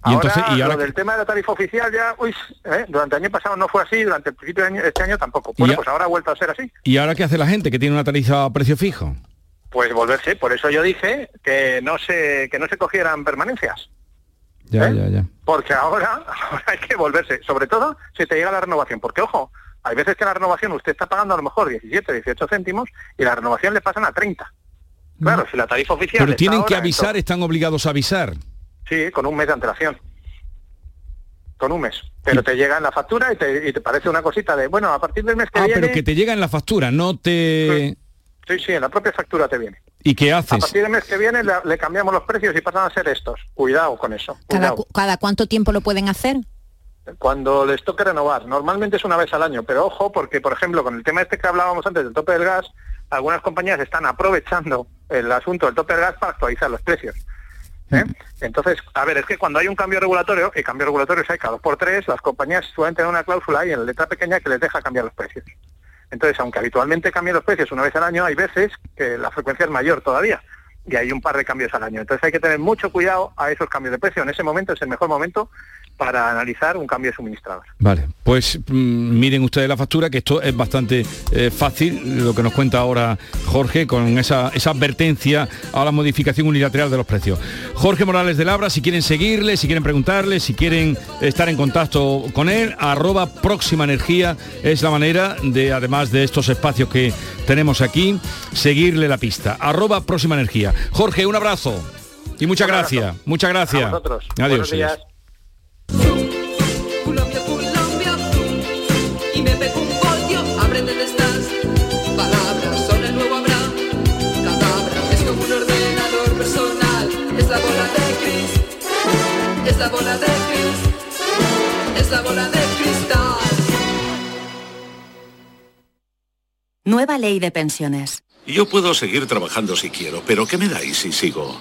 Y entonces, ahora, y ahora lo del tema de la tarifa oficial ya, uy, ¿eh? durante el año pasado no fue así, durante el principio de año- este año tampoco. Bueno, pues ahora ha vuelto a ser así. ¿Y ahora qué hace la gente que tiene una tarifa a precio fijo? Pues volverse, por eso yo dije que no se, que no se cogieran permanencias. Ya, ya, ya. Porque ahora, ahora hay que volverse, sobre todo si te llega la renovación, porque ojo, hay veces que la renovación usted está pagando a lo mejor 17, 18 céntimos y la renovación le pasan a 30. Claro, si la tarifa oficial Pero tienen que ahora avisar, están obligados a avisar. Sí, con un mes de antelación. Con un mes. Pero te llega en la factura y te, y te parece una cosita de, bueno, a partir del mes que Ah, viene... pero que te llega en la factura, no te... Sí, sí, en la propia factura te viene. ¿Y qué A haces? partir del mes que viene le, le cambiamos los precios y pasan a ser estos. Cuidado con eso. ¿Cada, Cuidado. ¿Cada cuánto tiempo lo pueden hacer? Cuando les toque renovar, normalmente es una vez al año, pero ojo, porque por ejemplo, con el tema este que hablábamos antes del tope del gas, algunas compañías están aprovechando el asunto del tope del gas para actualizar los precios. ¿Eh? Entonces, a ver, es que cuando hay un cambio regulatorio, y cambios regulatorios hay cada dos por tres, las compañías suelen tener una cláusula ahí en la letra pequeña que les deja cambiar los precios. Entonces, aunque habitualmente cambien los precios una vez al año, hay veces que la frecuencia es mayor todavía y hay un par de cambios al año. Entonces hay que tener mucho cuidado a esos cambios de precio. En ese momento es el mejor momento para analizar un cambio de suministrador. Vale, pues mm, miren ustedes la factura, que esto es bastante eh, fácil, lo que nos cuenta ahora Jorge, con esa, esa advertencia a la modificación unilateral de los precios. Jorge Morales de Labra, si quieren seguirle, si quieren preguntarle, si quieren estar en contacto con él, arroba próxima energía es la manera de, además de estos espacios que tenemos aquí, seguirle la pista. Arroba próxima energía. Jorge, un abrazo. Y muchas gracias, muchas gracias. A vosotros. Adiós. Nueva ley de pensiones. Yo puedo seguir trabajando si quiero, pero ¿qué me dais si sigo?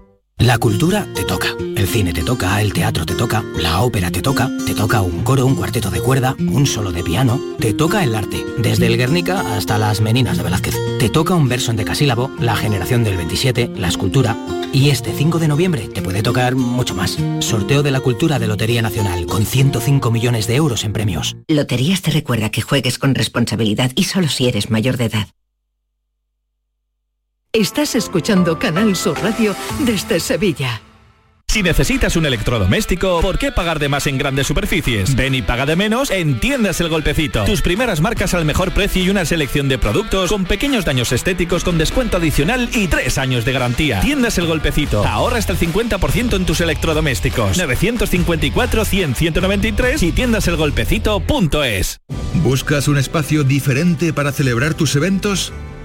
La cultura te toca, el cine te toca, el teatro te toca, la ópera te toca, te toca un coro, un cuarteto de cuerda, un solo de piano, te toca el arte, desde el Guernica hasta las Meninas de Velázquez. Te toca un verso en decasílabo, la generación del 27, la escultura, y este 5 de noviembre te puede tocar mucho más. Sorteo de la cultura de Lotería Nacional con 105 millones de euros en premios. Loterías te recuerda que juegues con responsabilidad y solo si eres mayor de edad. Estás escuchando Canal Sur Radio desde Sevilla. Si necesitas un electrodoméstico, ¿por qué pagar de más en grandes superficies? Ven y paga de menos en Tiendas El Golpecito. Tus primeras marcas al mejor precio y una selección de productos con pequeños daños estéticos con descuento adicional y tres años de garantía. Tiendas El Golpecito. Ahorra hasta el 50% en tus electrodomésticos. 954-100-193 y tiendaselgolpecito.es. ¿Buscas un espacio diferente para celebrar tus eventos?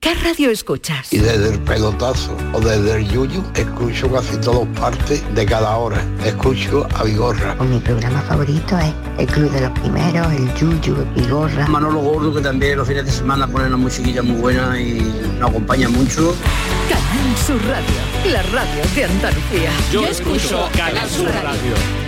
¿Qué radio escuchas? Y desde el pelotazo o desde el yuyu, escucho casi todas partes de cada hora. Escucho a Vigorra. Mi programa favorito es El Club de los Primeros, el Yuyu, Vigorra. Manolo Gordo, que también los fines de semana pone una musiquilla muy buena y nos acompaña mucho. Canal Sur Radio, la radio de Andalucía. Yo escucho Canal Sur Radio.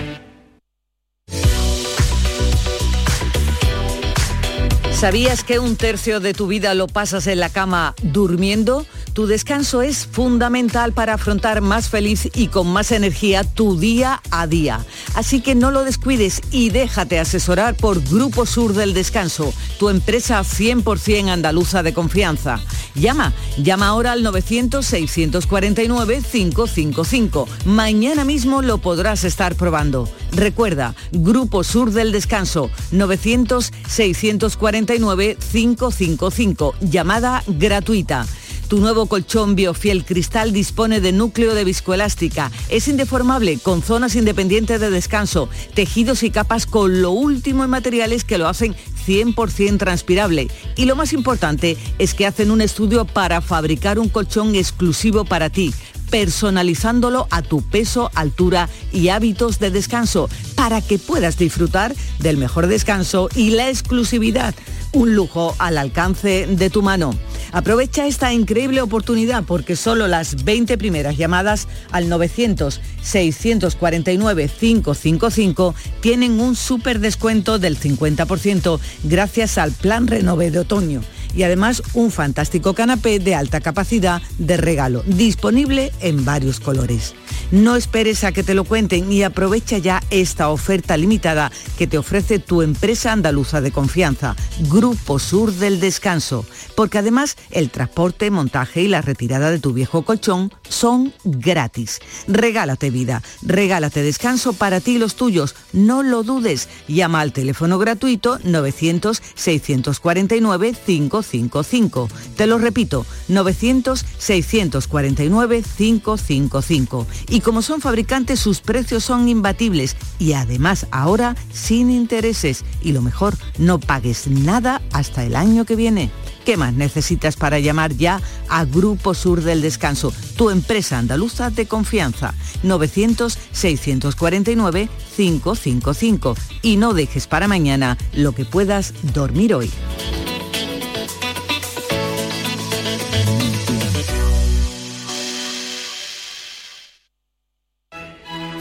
¿Sabías que un tercio de tu vida lo pasas en la cama durmiendo? Tu descanso es fundamental para afrontar más feliz y con más energía tu día a día. Así que no lo descuides y déjate asesorar por Grupo Sur del Descanso, tu empresa 100% andaluza de confianza. Llama, llama ahora al 900-649-555. Mañana mismo lo podrás estar probando. Recuerda, Grupo Sur del Descanso, 900-649-555. Llamada gratuita. Tu nuevo colchón Biofiel Cristal dispone de núcleo de viscoelástica. Es indeformable, con zonas independientes de descanso, tejidos y capas con lo último en materiales que lo hacen 100% transpirable. Y lo más importante es que hacen un estudio para fabricar un colchón exclusivo para ti personalizándolo a tu peso, altura y hábitos de descanso para que puedas disfrutar del mejor descanso y la exclusividad. Un lujo al alcance de tu mano. Aprovecha esta increíble oportunidad porque solo las 20 primeras llamadas al 900-649-555 tienen un súper descuento del 50% gracias al plan Renove de otoño y además un fantástico canapé de alta capacidad de regalo, disponible en varios colores. No esperes a que te lo cuenten y aprovecha ya esta oferta limitada que te ofrece tu empresa andaluza de confianza, Grupo Sur del Descanso, porque además el transporte, montaje y la retirada de tu viejo colchón son gratis. Regálate vida, regálate descanso para ti y los tuyos, no lo dudes. Llama al teléfono gratuito 900 649 555. Te lo repito, 900 649 555. Y como son fabricantes, sus precios son imbatibles y además ahora sin intereses. Y lo mejor, no pagues nada hasta el año que viene. ¿Qué más necesitas para llamar ya a Grupo Sur del Descanso, tu empresa andaluza de confianza? 900-649-555. Y no dejes para mañana lo que puedas dormir hoy.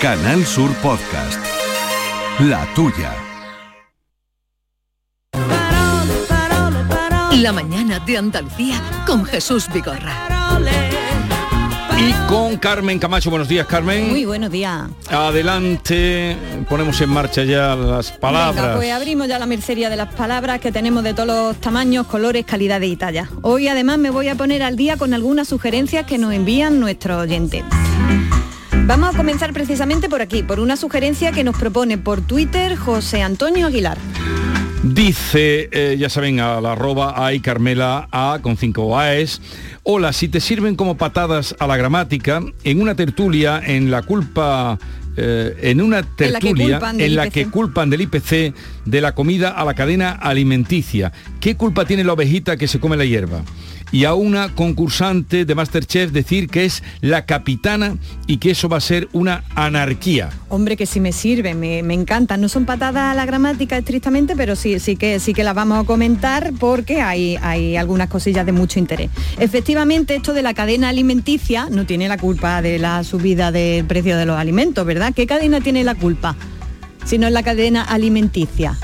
Canal Sur Podcast. La tuya. La mañana de Andalucía con Jesús Vigorra. Y con Carmen Camacho, buenos días Carmen. Muy buenos días. Adelante, ponemos en marcha ya las palabras. Venga, pues abrimos ya la mercería de las palabras que tenemos de todos los tamaños, colores, calidades y tallas. Hoy además me voy a poner al día con algunas sugerencias que nos envían nuestros oyentes. Vamos a comenzar precisamente por aquí, por una sugerencia que nos propone por Twitter José Antonio Aguilar. Dice, eh, ya saben, a la arroba ay Carmela A con 5 AES. Hola, si te sirven como patadas a la gramática, en una tertulia, en la culpa eh, en una tertulia en la, que culpan del IPC de la comida a la cadena alimenticia. ¿Qué culpa tiene la ovejita que se come la hierba? Y a una concursante de Masterchef decir que es la capitana y que eso va a ser una anarquía. Hombre, que sí me sirve, me, me encanta. No son patadas a la gramática estrictamente, pero sí, sí que sí que las vamos a comentar porque hay, hay algunas cosillas de mucho interés. Efectivamente, esto de la cadena alimenticia no tiene la culpa de la subida del precio de los alimentos, ¿verdad? ¿Qué cadena tiene la culpa? Si no es la cadena alimenticia.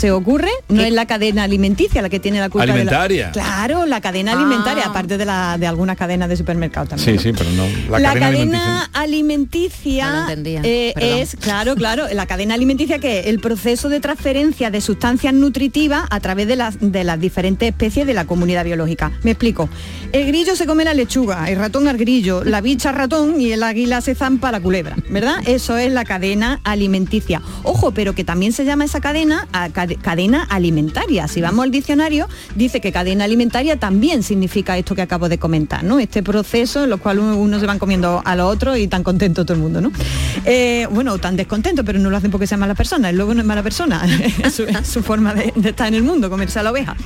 ¿Se ocurre? No es la cadena alimenticia la que tiene la culpa. Alimentaria. De la... Claro, la cadena alimentaria, aparte de, la, de algunas cadenas de supermercado también. Sí, sí, pero no. La, la cadena, alimenticia, eh, es, claro, claro, la cadena alimenticia que es el proceso de transferencia de sustancias nutritivas a través de las, de las diferentes especies de la comunidad biológica. Me explico. El grillo se come la lechuga, el ratón al grillo, la bicha al ratón y el águila se zampa a la culebra, ¿verdad? Eso es la cadena alimenticia. Ojo, pero que también se llama esa cadena a cadena alimentaria. Si vamos al diccionario, dice que cadena alimentaria también significa esto que acabo de comentar, ¿no? Este proceso en lo cual uno, se van comiendo a los otros y tan contento todo el mundo, ¿no? Eh, bueno, tan descontento, pero no lo hacen porque sea mala persona, el lobo no es mala persona, su, forma de, de estar en el mundo, comerse a la oveja.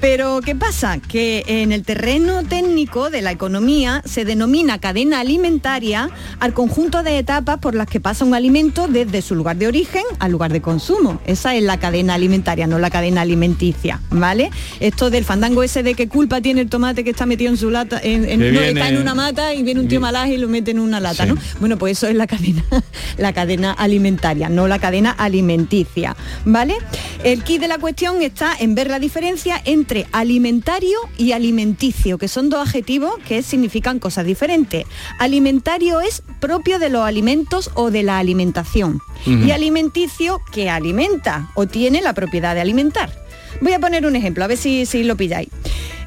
Pero, ¿qué pasa? Que en el terreno técnico de la economía se denomina cadena alimentaria al conjunto de etapas por las que pasa un alimento desde su lugar de origen al lugar de consumo. Esa es la cadena alimentaria, no la cadena alimenticia, ¿vale? Esto del fandango ese de qué culpa tiene el tomate que está metido en su lata, en, en, no, está en una mata y viene un tío malaje y lo mete en una lata, sí. ¿no? Bueno, pues eso es la cadena, la cadena alimentaria, no la cadena alimenticia, ¿vale? El kit de la cuestión está en ver la diferencia entre alimentario y alimenticio, que son dos adjetivos que significan cosas diferentes. Alimentario es propio de los alimentos o de la alimentación. Uh -huh. Y alimenticio que alimenta o tiene la propiedad de alimentar. Voy a poner un ejemplo, a ver si, si lo pilláis.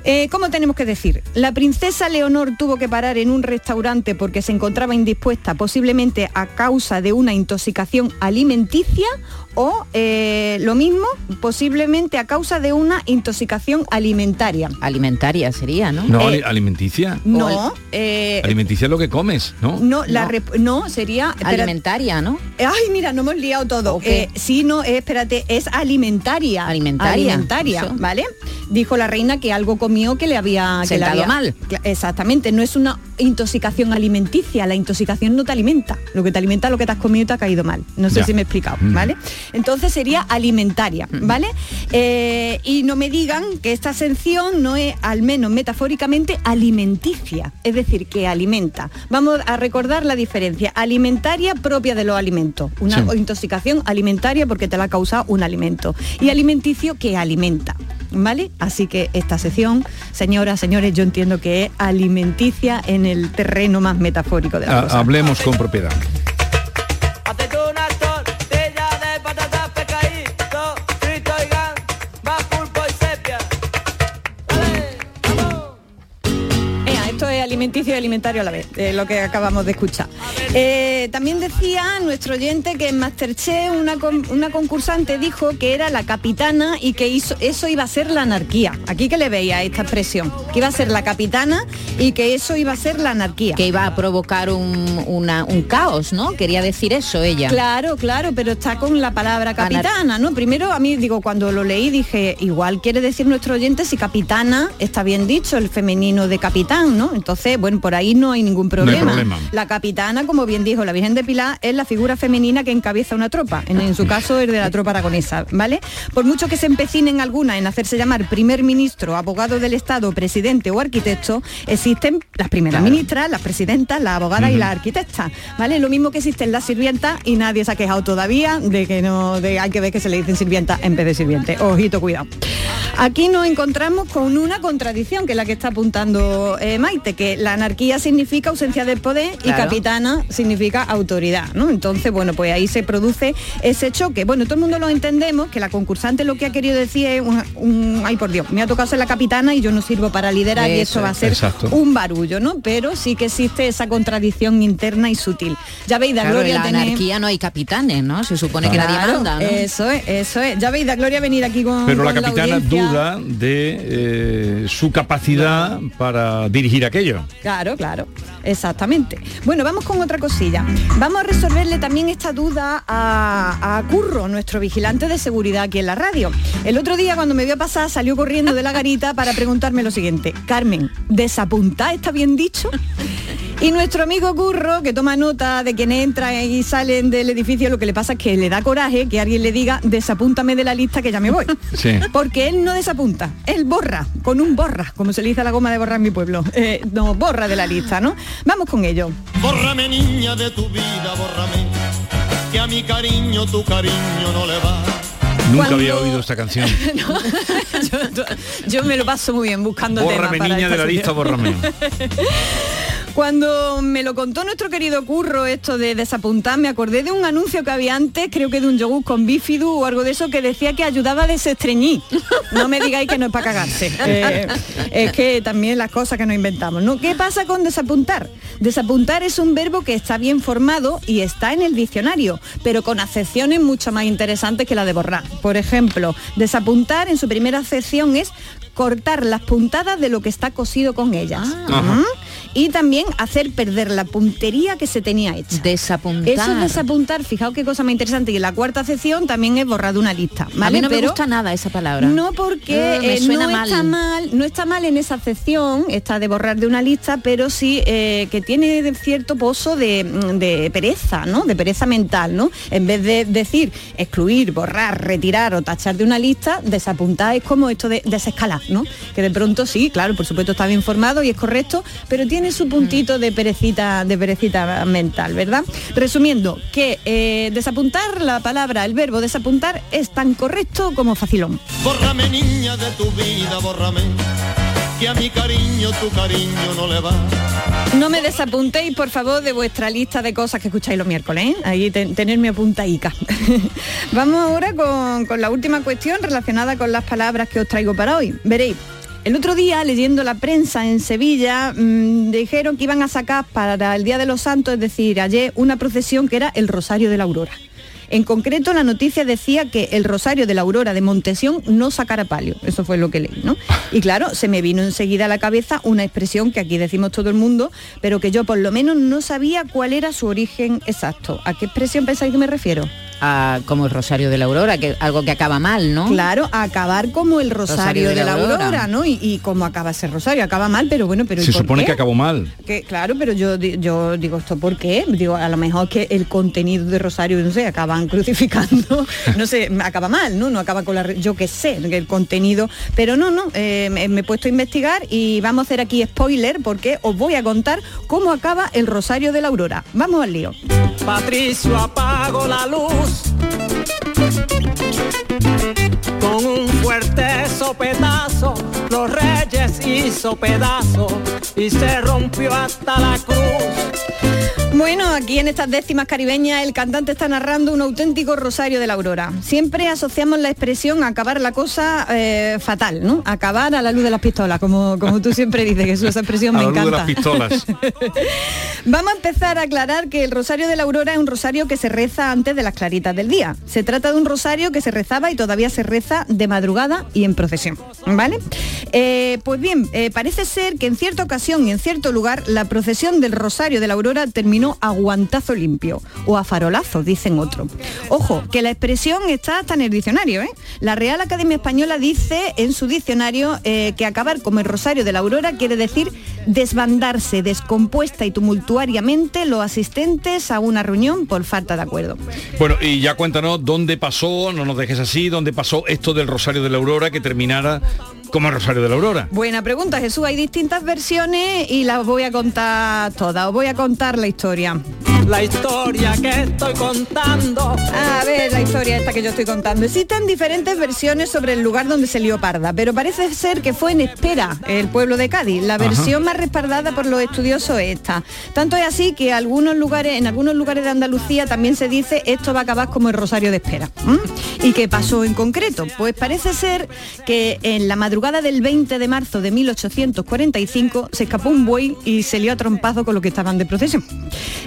Eh, ¿Cómo tenemos que decir? La princesa Leonor tuvo que parar en un restaurante porque se encontraba indispuesta, posiblemente a causa de una intoxicación alimenticia o eh, lo mismo, posiblemente a causa de una intoxicación alimentaria. Alimentaria sería, ¿no? No, eh, alimenticia. No. Eh, alimenticia es lo que comes, ¿no? No, la no. no sería... Alimentaria, ¿no? Ay, mira, no hemos liado todo. Okay. sí, no, espérate, es alimentaria. Alimentaria. Alimentaria, Eso. ¿vale? Dijo la reina que algo comió que le había... Que le había mal. Exactamente, no es una intoxicación alimenticia, la intoxicación no te alimenta. Lo que te alimenta es lo que te has comido y te ha caído mal. No sé ya. si me he explicado, ¿vale? Entonces sería alimentaria, ¿vale? Eh, y no me digan que esta ascensión no es, al menos metafóricamente, alimenticia, es decir, que alimenta. Vamos a recordar la diferencia. Alimentaria propia de los alimentos, una sí. intoxicación alimentaria porque te la ha causado un alimento. Y alimenticio que alimenta. ¿Vale? Así que esta sección, señoras, señores, yo entiendo que es alimenticia en el terreno más metafórico de la ha, cosa. Hablemos con propiedad. Alimenticio y alimentario a la vez, eh, lo que acabamos de escuchar. Eh, también decía nuestro oyente que en Masterchef una, una, concursante dijo que era la capitana y que hizo, eso iba a ser la anarquía. Aquí que le veía esta expresión, que iba a ser la capitana y que eso iba a ser la anarquía. Que iba a provocar un, una, un caos, ¿no? Quería decir eso ella. Claro, claro, pero está con la palabra capitana, ¿no? Primero a mí digo, cuando lo leí dije, igual quiere decir nuestro oyente si capitana está bien dicho, el femenino de capitán, ¿no? Entonces, bueno, por ahí no hay ningún problema. No hay problema. La capitana, como bien dijo la Virgen de Pilar, es la figura femenina que encabeza una tropa. En, en su caso es de la tropa aragonesa, ¿vale? Por mucho que se empecinen algunas en hacerse llamar primer ministro, abogado del Estado, presidente o arquitecto, existen las primeras ministras, las presidentas, las abogadas uh -huh. y las arquitectas, ¿vale? Lo mismo que existen las sirvientas y nadie se ha quejado todavía de que no, de hay que ver que se le dicen sirvienta en vez de sirviente. Ojito, cuidado. Aquí nos encontramos con una contradicción, que es la que está apuntando eh, Maite, que porque la anarquía significa ausencia de poder y capitana significa autoridad, ¿no? Entonces, bueno, pues ahí se produce ese choque. Bueno, todo el mundo lo entendemos, que la concursante lo que ha querido decir es un, ay por Dios, me ha tocado ser la capitana y yo no sirvo para liderar y eso va a ser un barullo, ¿no? Pero sí que existe esa contradicción interna y sutil. Ya veis, da Gloria en la anarquía no hay capitanes, ¿no? Se supone que nadie manda, ¿no? Eso es, eso es. Ya veis, da Gloria venir aquí con Pero la capitana duda de eh, su capacidad para dirigir aquello. Claro, claro. Exactamente. Bueno, vamos con otra cosilla. Vamos a resolverle también esta duda a, a Curro, nuestro vigilante de seguridad aquí en la radio. El otro día cuando me vio pasar salió corriendo de la garita para preguntarme lo siguiente. Carmen, ¿desapuntar está bien dicho? Y nuestro amigo Curro, que toma nota de quien entra y salen del edificio, lo que le pasa es que le da coraje que alguien le diga, desapúntame de la lista que ya me voy. Sí. Porque él no desapunta, él borra, con un borra, como se le dice a la goma de borrar en mi pueblo. Eh, no, borra de la lista, ¿no? Vamos con ello. Bórrame niña de tu vida, bórrame, que a mi cariño tu cariño no le va. Nunca había oído esta canción. yo, me lo paso muy bien buscando Bórrame niña de la lista, bórrame. Cuando me lo contó nuestro querido Curro esto de desapuntar, me acordé de un anuncio que había antes, creo que de un yogur con bífido o algo de eso, que decía que ayudaba a desestreñir. No me digáis que no es para cagarse. Eh, es que también las cosas que nos inventamos, ¿no? ¿Qué pasa con desapuntar? Desapuntar es un verbo que está bien formado y está en el diccionario, pero con acepciones mucho más interesantes que la de borrar. Por ejemplo, desapuntar en su primera acepción es cortar las puntadas de lo que está cosido con ellas. Ah. Y también hacer perder la puntería que se tenía hecha. Desapuntar. Eso es desapuntar, fijaos qué cosa más interesante. Y la cuarta sección también es borrar de una lista. A mí no me gusta nada esa palabra. No porque eh, no está mal, no está mal en esa sección, está de borrar de una lista, pero sí eh, que tiene cierto pozo de, pereza, ¿no? De pereza mental, ¿no? En vez de decir excluir, borrar, retirar o tachar de una lista, desapuntar es como esto de desescalar, ¿no? Que de pronto sí, claro, por supuesto está bien formado y es correcto, pero tiene tiene su puntito de perecita, de perecita mental, ¿verdad? Resumiendo, que eh, desapuntar la palabra, el verbo desapuntar es tan correcto como facilón. Bórrame niña de tu vida, bórrame, que a mi cariño tu cariño no le va. No me desapuntéis, por favor, de vuestra lista de cosas que escucháis los miércoles. ¿eh? Ahí tenerme apuntaica. Vamos ahora con, con la última cuestión relacionada con las palabras que os traigo para hoy. Veréis, el otro día, leyendo la prensa en Sevilla, mm, dijeron que iban a sacar para el Día de los Santos, es decir, ayer, una procesión que era el Rosario de la Aurora. En concreto, la noticia decía que el Rosario de la Aurora de Montesión no sacara palio. Eso fue lo que leí, ¿no? Y claro, se me vino enseguida a la cabeza una expresión que aquí decimos todo el mundo, pero que yo por lo menos no sabía cuál era su origen exacto. ¿A qué expresión pensáis que me refiero? como el Rosario de la Aurora, que algo que acaba mal, ¿no? Claro, acabar como el Rosario, de, la, Aurora, ¿no? Y, y cómo acaba ese Rosario, acaba mal, pero bueno, pero se supone que acabó mal. Que, claro, pero yo yo digo esto por qué, digo a lo mejor que el contenido de Rosario, no sé, acaban crucificando, no sé, acaba mal, ¿no? No acaba con la, yo qué sé, el contenido, pero no, no, eh, me, me he puesto a investigar y vamos a hacer aquí spoiler porque os voy a contar cómo acaba el Rosario de la Aurora. Vamos al lío. Patricio apago la luz con un fuerte sopetazo, los reyes hizo pedazo y se rompió hasta la cruz. Bueno, aquí en estas décimas caribeñas el cantante está narrando un auténtico rosario de la aurora. Siempre asociamos la expresión a acabar la cosa eh, fatal, ¿no? Acabar a la luz de las pistolas, como, como tú siempre dices, que esa expresión me encanta. de las pistolas. Vamos a empezar a aclarar que el rosario de la aurora es un rosario que se reza antes de las claritas del día. Se trata de un rosario que se rezaba y todavía se reza de madrugada y en procesión, ¿vale? Eh, pues bien, eh, parece ser que en cierta ocasión y en cierto lugar la procesión del rosario de la aurora terminó no a guantazo limpio o a farolazo, dicen otro. Ojo, que la expresión está hasta en el diccionario. ¿eh? La Real Academia Española dice en su diccionario eh, que acabar como el rosario de la aurora quiere decir desbandarse descompuesta y tumultuariamente los asistentes a una reunión por falta de acuerdo. Bueno, y ya cuéntanos dónde pasó, no nos dejes así, dónde pasó esto del rosario de la aurora que terminara como el Rosario de la Aurora? Buena pregunta, Jesús. Hay distintas versiones y las voy a contar todas. Os voy a contar la historia. la historia que estoy contando. A ver, la historia esta que yo estoy contando. Existen diferentes versiones sobre el lugar donde se lió parda, pero parece ser que fue en Espera, el pueblo de Cádiz. La versión más respaldada por los estudiosos es esta. Tanto es así que algunos lugares, en algunos lugares de Andalucía también se dice esto va a acabar como el Rosario de Espera. ¿Y qué pasó en concreto? Pues parece ser que en la madrugada del 20 de marzo de 1845 se escapó un buey y se lió a trompazo con lo que estaban de procesión.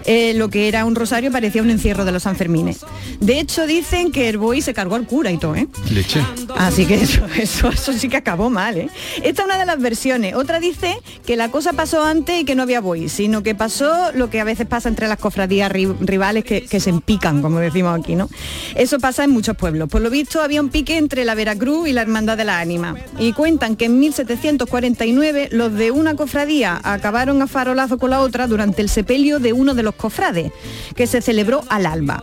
Eh, lo que era un rosario parecía un encierro de los Sanfermines. De hecho, dicen que el buey se cargó al cura y todo, ¿eh? Leche. Así que eso, eso, eso sí que acabó mal, ¿eh? Esta es una de las versiones. Otra dice que la cosa pasó antes y que no había buey, sino que pasó lo que a veces pasa entre las cofradías rivales que, que se empican, como decimos aquí, ¿no? Eso pasa en muchos pueblos. Por lo visto había un pique entre la Veracruz y la Hermandad de la Ánima. Y cuentan que en 1749 los de una cofradía acabaron a farolazo con la otra durante el sepelio de uno de los cofrades, que se celebró al alba.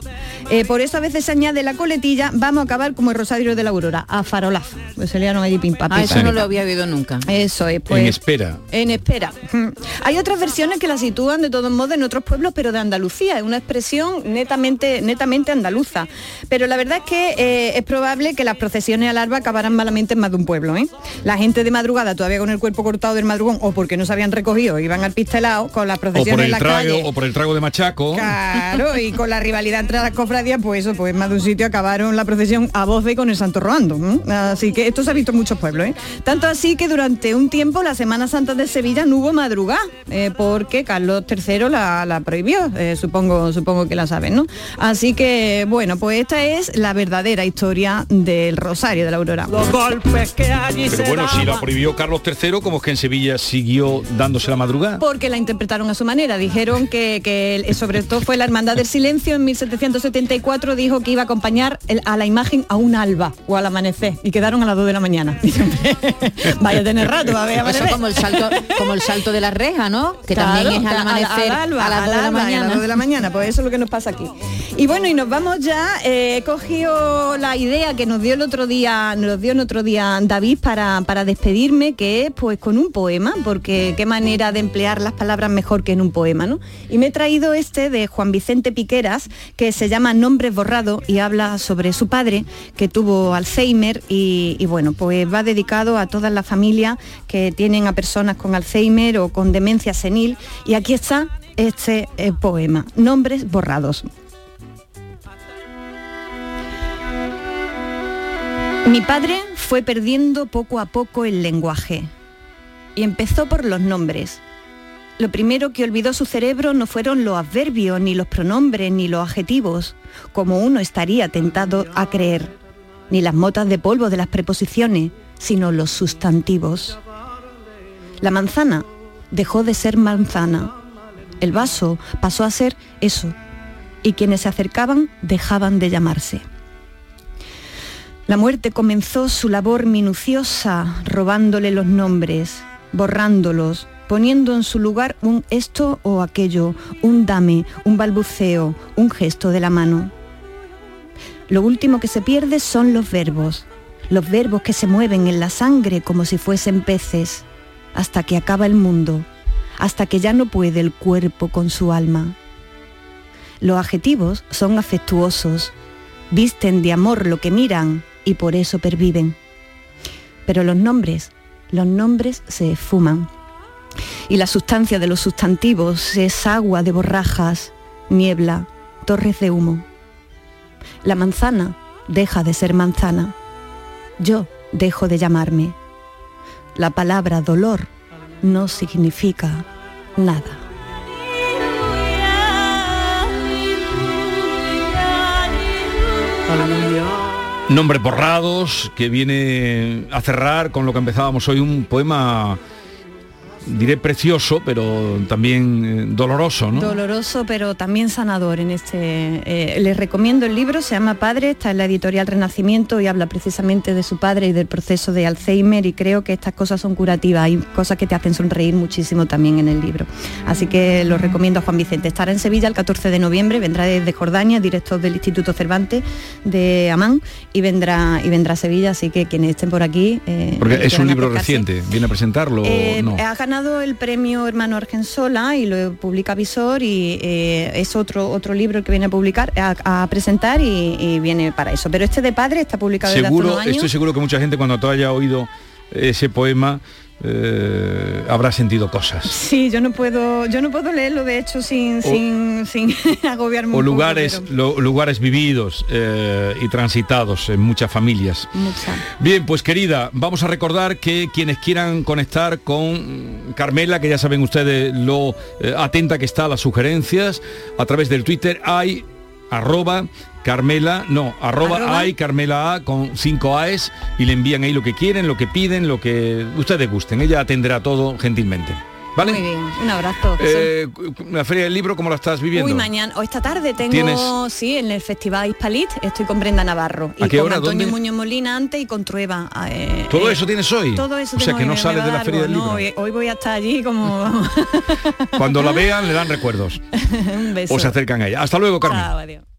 Eh, por eso a veces se añade la coletilla, vamos a acabar como el Rosario de la Aurora, a farolazo. Pues se liaron allí pim, Ah, eso no lo había oído nunca. Eso es, pues. en espera. En espera. Hay otras versiones que la sitúan de todos modos en otros pueblos, pero de Andalucía. Es una expresión netamente, netamente andaluza. Pero la verdad es que eh, es probable que las procesiones al alba acabaran malamente en más de un pueblo. ¿eh? La gente de madrugada todavía con el cuerpo cortado del madrugón o porque no se habían recogido, iban al pistelado con las O procesiones en la trago, calle. o por el trago de machaco. Claro, y con la rivalidad entre las cofradías, pues eso, pues en más de un sitio acabaron la procesión a voz de con el santo roando. Así que esto se ha visto en muchos pueblos. ¿eh? Tanto así que durante un tiempo la Semana Santa de Sevilla no hubo madrugada, eh, porque Carlos III la, la prohibió, eh, supongo, supongo que la saben, ¿no? Así que, bueno, pues esta es la verdadera historia del Rosario de la Aurora. Los golpes que allí Pero bueno, si la prohibió Carlos III, como es que en Sevilla siguió dándose la madrugada? Porque la interpretaron a su manera. Dijeron que, que el- sobre todo fue la Hermandad del Silencio en 1774 dijo que iba a acompañar el- a la imagen a un alba o al amanecer y quedaron a las 2 de la mañana. Vaya a tener rato, va a ver Eso como el salto, como el salto de la reja, ¿no? Que Claro, también es al a- amanecer al alba, a las al 2 de la a las mañana. dos de la mañana, pues eso es lo que nos pasa aquí. Y bueno, y nos vamos ya, eh, he cogido la idea que nos dio el otro día, nos dio el otro día David para, para despedirme, que es pues con un poema, porque qué manera de emplear las palabras mejor que en un poema, ¿no? Y me he traído este de Juan Vicente Piqueras, que se llama Nombres Borrados y habla sobre su padre, que tuvo Alzheimer y, bueno, pues va dedicado a todas las familias que tienen a personas con Alzheimer o con demencia senil. Y aquí está este eh, poema, Nombres Borrados. Mi padre fue perdiendo poco a poco el lenguaje y empezó por los nombres. Lo primero que olvidó su cerebro no fueron los adverbios, ni los pronombres, ni los adjetivos, como uno estaría tentado a creer, ni las motas de polvo de las preposiciones, sino los sustantivos. La manzana dejó de ser manzana. El vaso pasó a ser eso, y quienes se acercaban dejaban de llamarse. La muerte comenzó su labor minuciosa, robándole los nombres, borrándolos, poniendo en su lugar un esto o aquello, un dame, un balbuceo, un gesto de la mano. Lo último que se pierde son los verbos, los verbos que se mueven en la sangre como si fuesen peces, hasta que acaba el mundo, hasta que ya no puede el cuerpo con su alma. Los adjetivos son afectuosos, visten de amor lo que miran y por eso perviven. Pero los nombres, los nombres se esfuman. Y la sustancia de los sustantivos es agua de borrajas, niebla, torres de humo. La manzana deja de ser manzana. Yo dejo de llamarme. La palabra dolor no significa nada. Nombres borrados, que viene a cerrar con lo que empezábamos hoy, un poema, diré precioso, pero también eh, doloroso, ¿no? Doloroso, pero también sanador en este. eh, les recomiendo el libro, se llama Padre, está en la editorial Renacimiento y habla precisamente de su padre y del proceso de Alzheimer y creo que estas cosas son curativas, hay cosas que te hacen sonreír muchísimo también en el libro. Así que lo recomiendo a Juan Vicente. Estará en Sevilla el 14 de noviembre, vendrá desde Jordania, director del Instituto Cervantes de Amán y vendrá y vendrá a Sevilla, así que quienes estén por aquí. eh, Porque es un libro acercarse, reciente, viene a presentarlo, eh, ¿no? Ganado el premio Hermano Argensola y lo publica Visor y eh, es otro otro libro que viene a publicar, a, presentar y, viene para eso. Pero este de padre está publicado seguro, desde hace Estoy seguro que mucha gente cuando haya oído ese poema eh, habrá sentido cosas. Sí, yo no puedo, yo no puedo leerlo de hecho sin, sin, sin agobiarme. O lugares, lugares vividos eh, y transitados en muchas familias. Bien, pues querida, vamos a recordar que quienes quieran conectar con Carmela, que ya saben ustedes lo eh, atenta que está a las sugerencias, a través del Twitter hay arroba Carmela, no, arroba, hay Carmela A con cinco A's y le envían ahí lo que quieren, lo que piden, lo que ustedes gusten. Ella atenderá todo gentilmente. ¿Vale? Muy bien, un abrazo. Eh, la feria del libro, ¿cómo la estás viviendo? Uy, mañana o esta tarde tengo, sí, en el Festival Hispalit, estoy con Brenda Navarro. y con Antonio Muñoz Molina antes y con Trueba. Eh, ¿Todo eh, eso tienes hoy? Todo eso O sea, que no sales de la feria del libro. Hoy, voy a estar allí como... Cuando la vean le dan recuerdos. un beso. O se acercan a ella. Hasta luego, Carmen. Chao, adiós.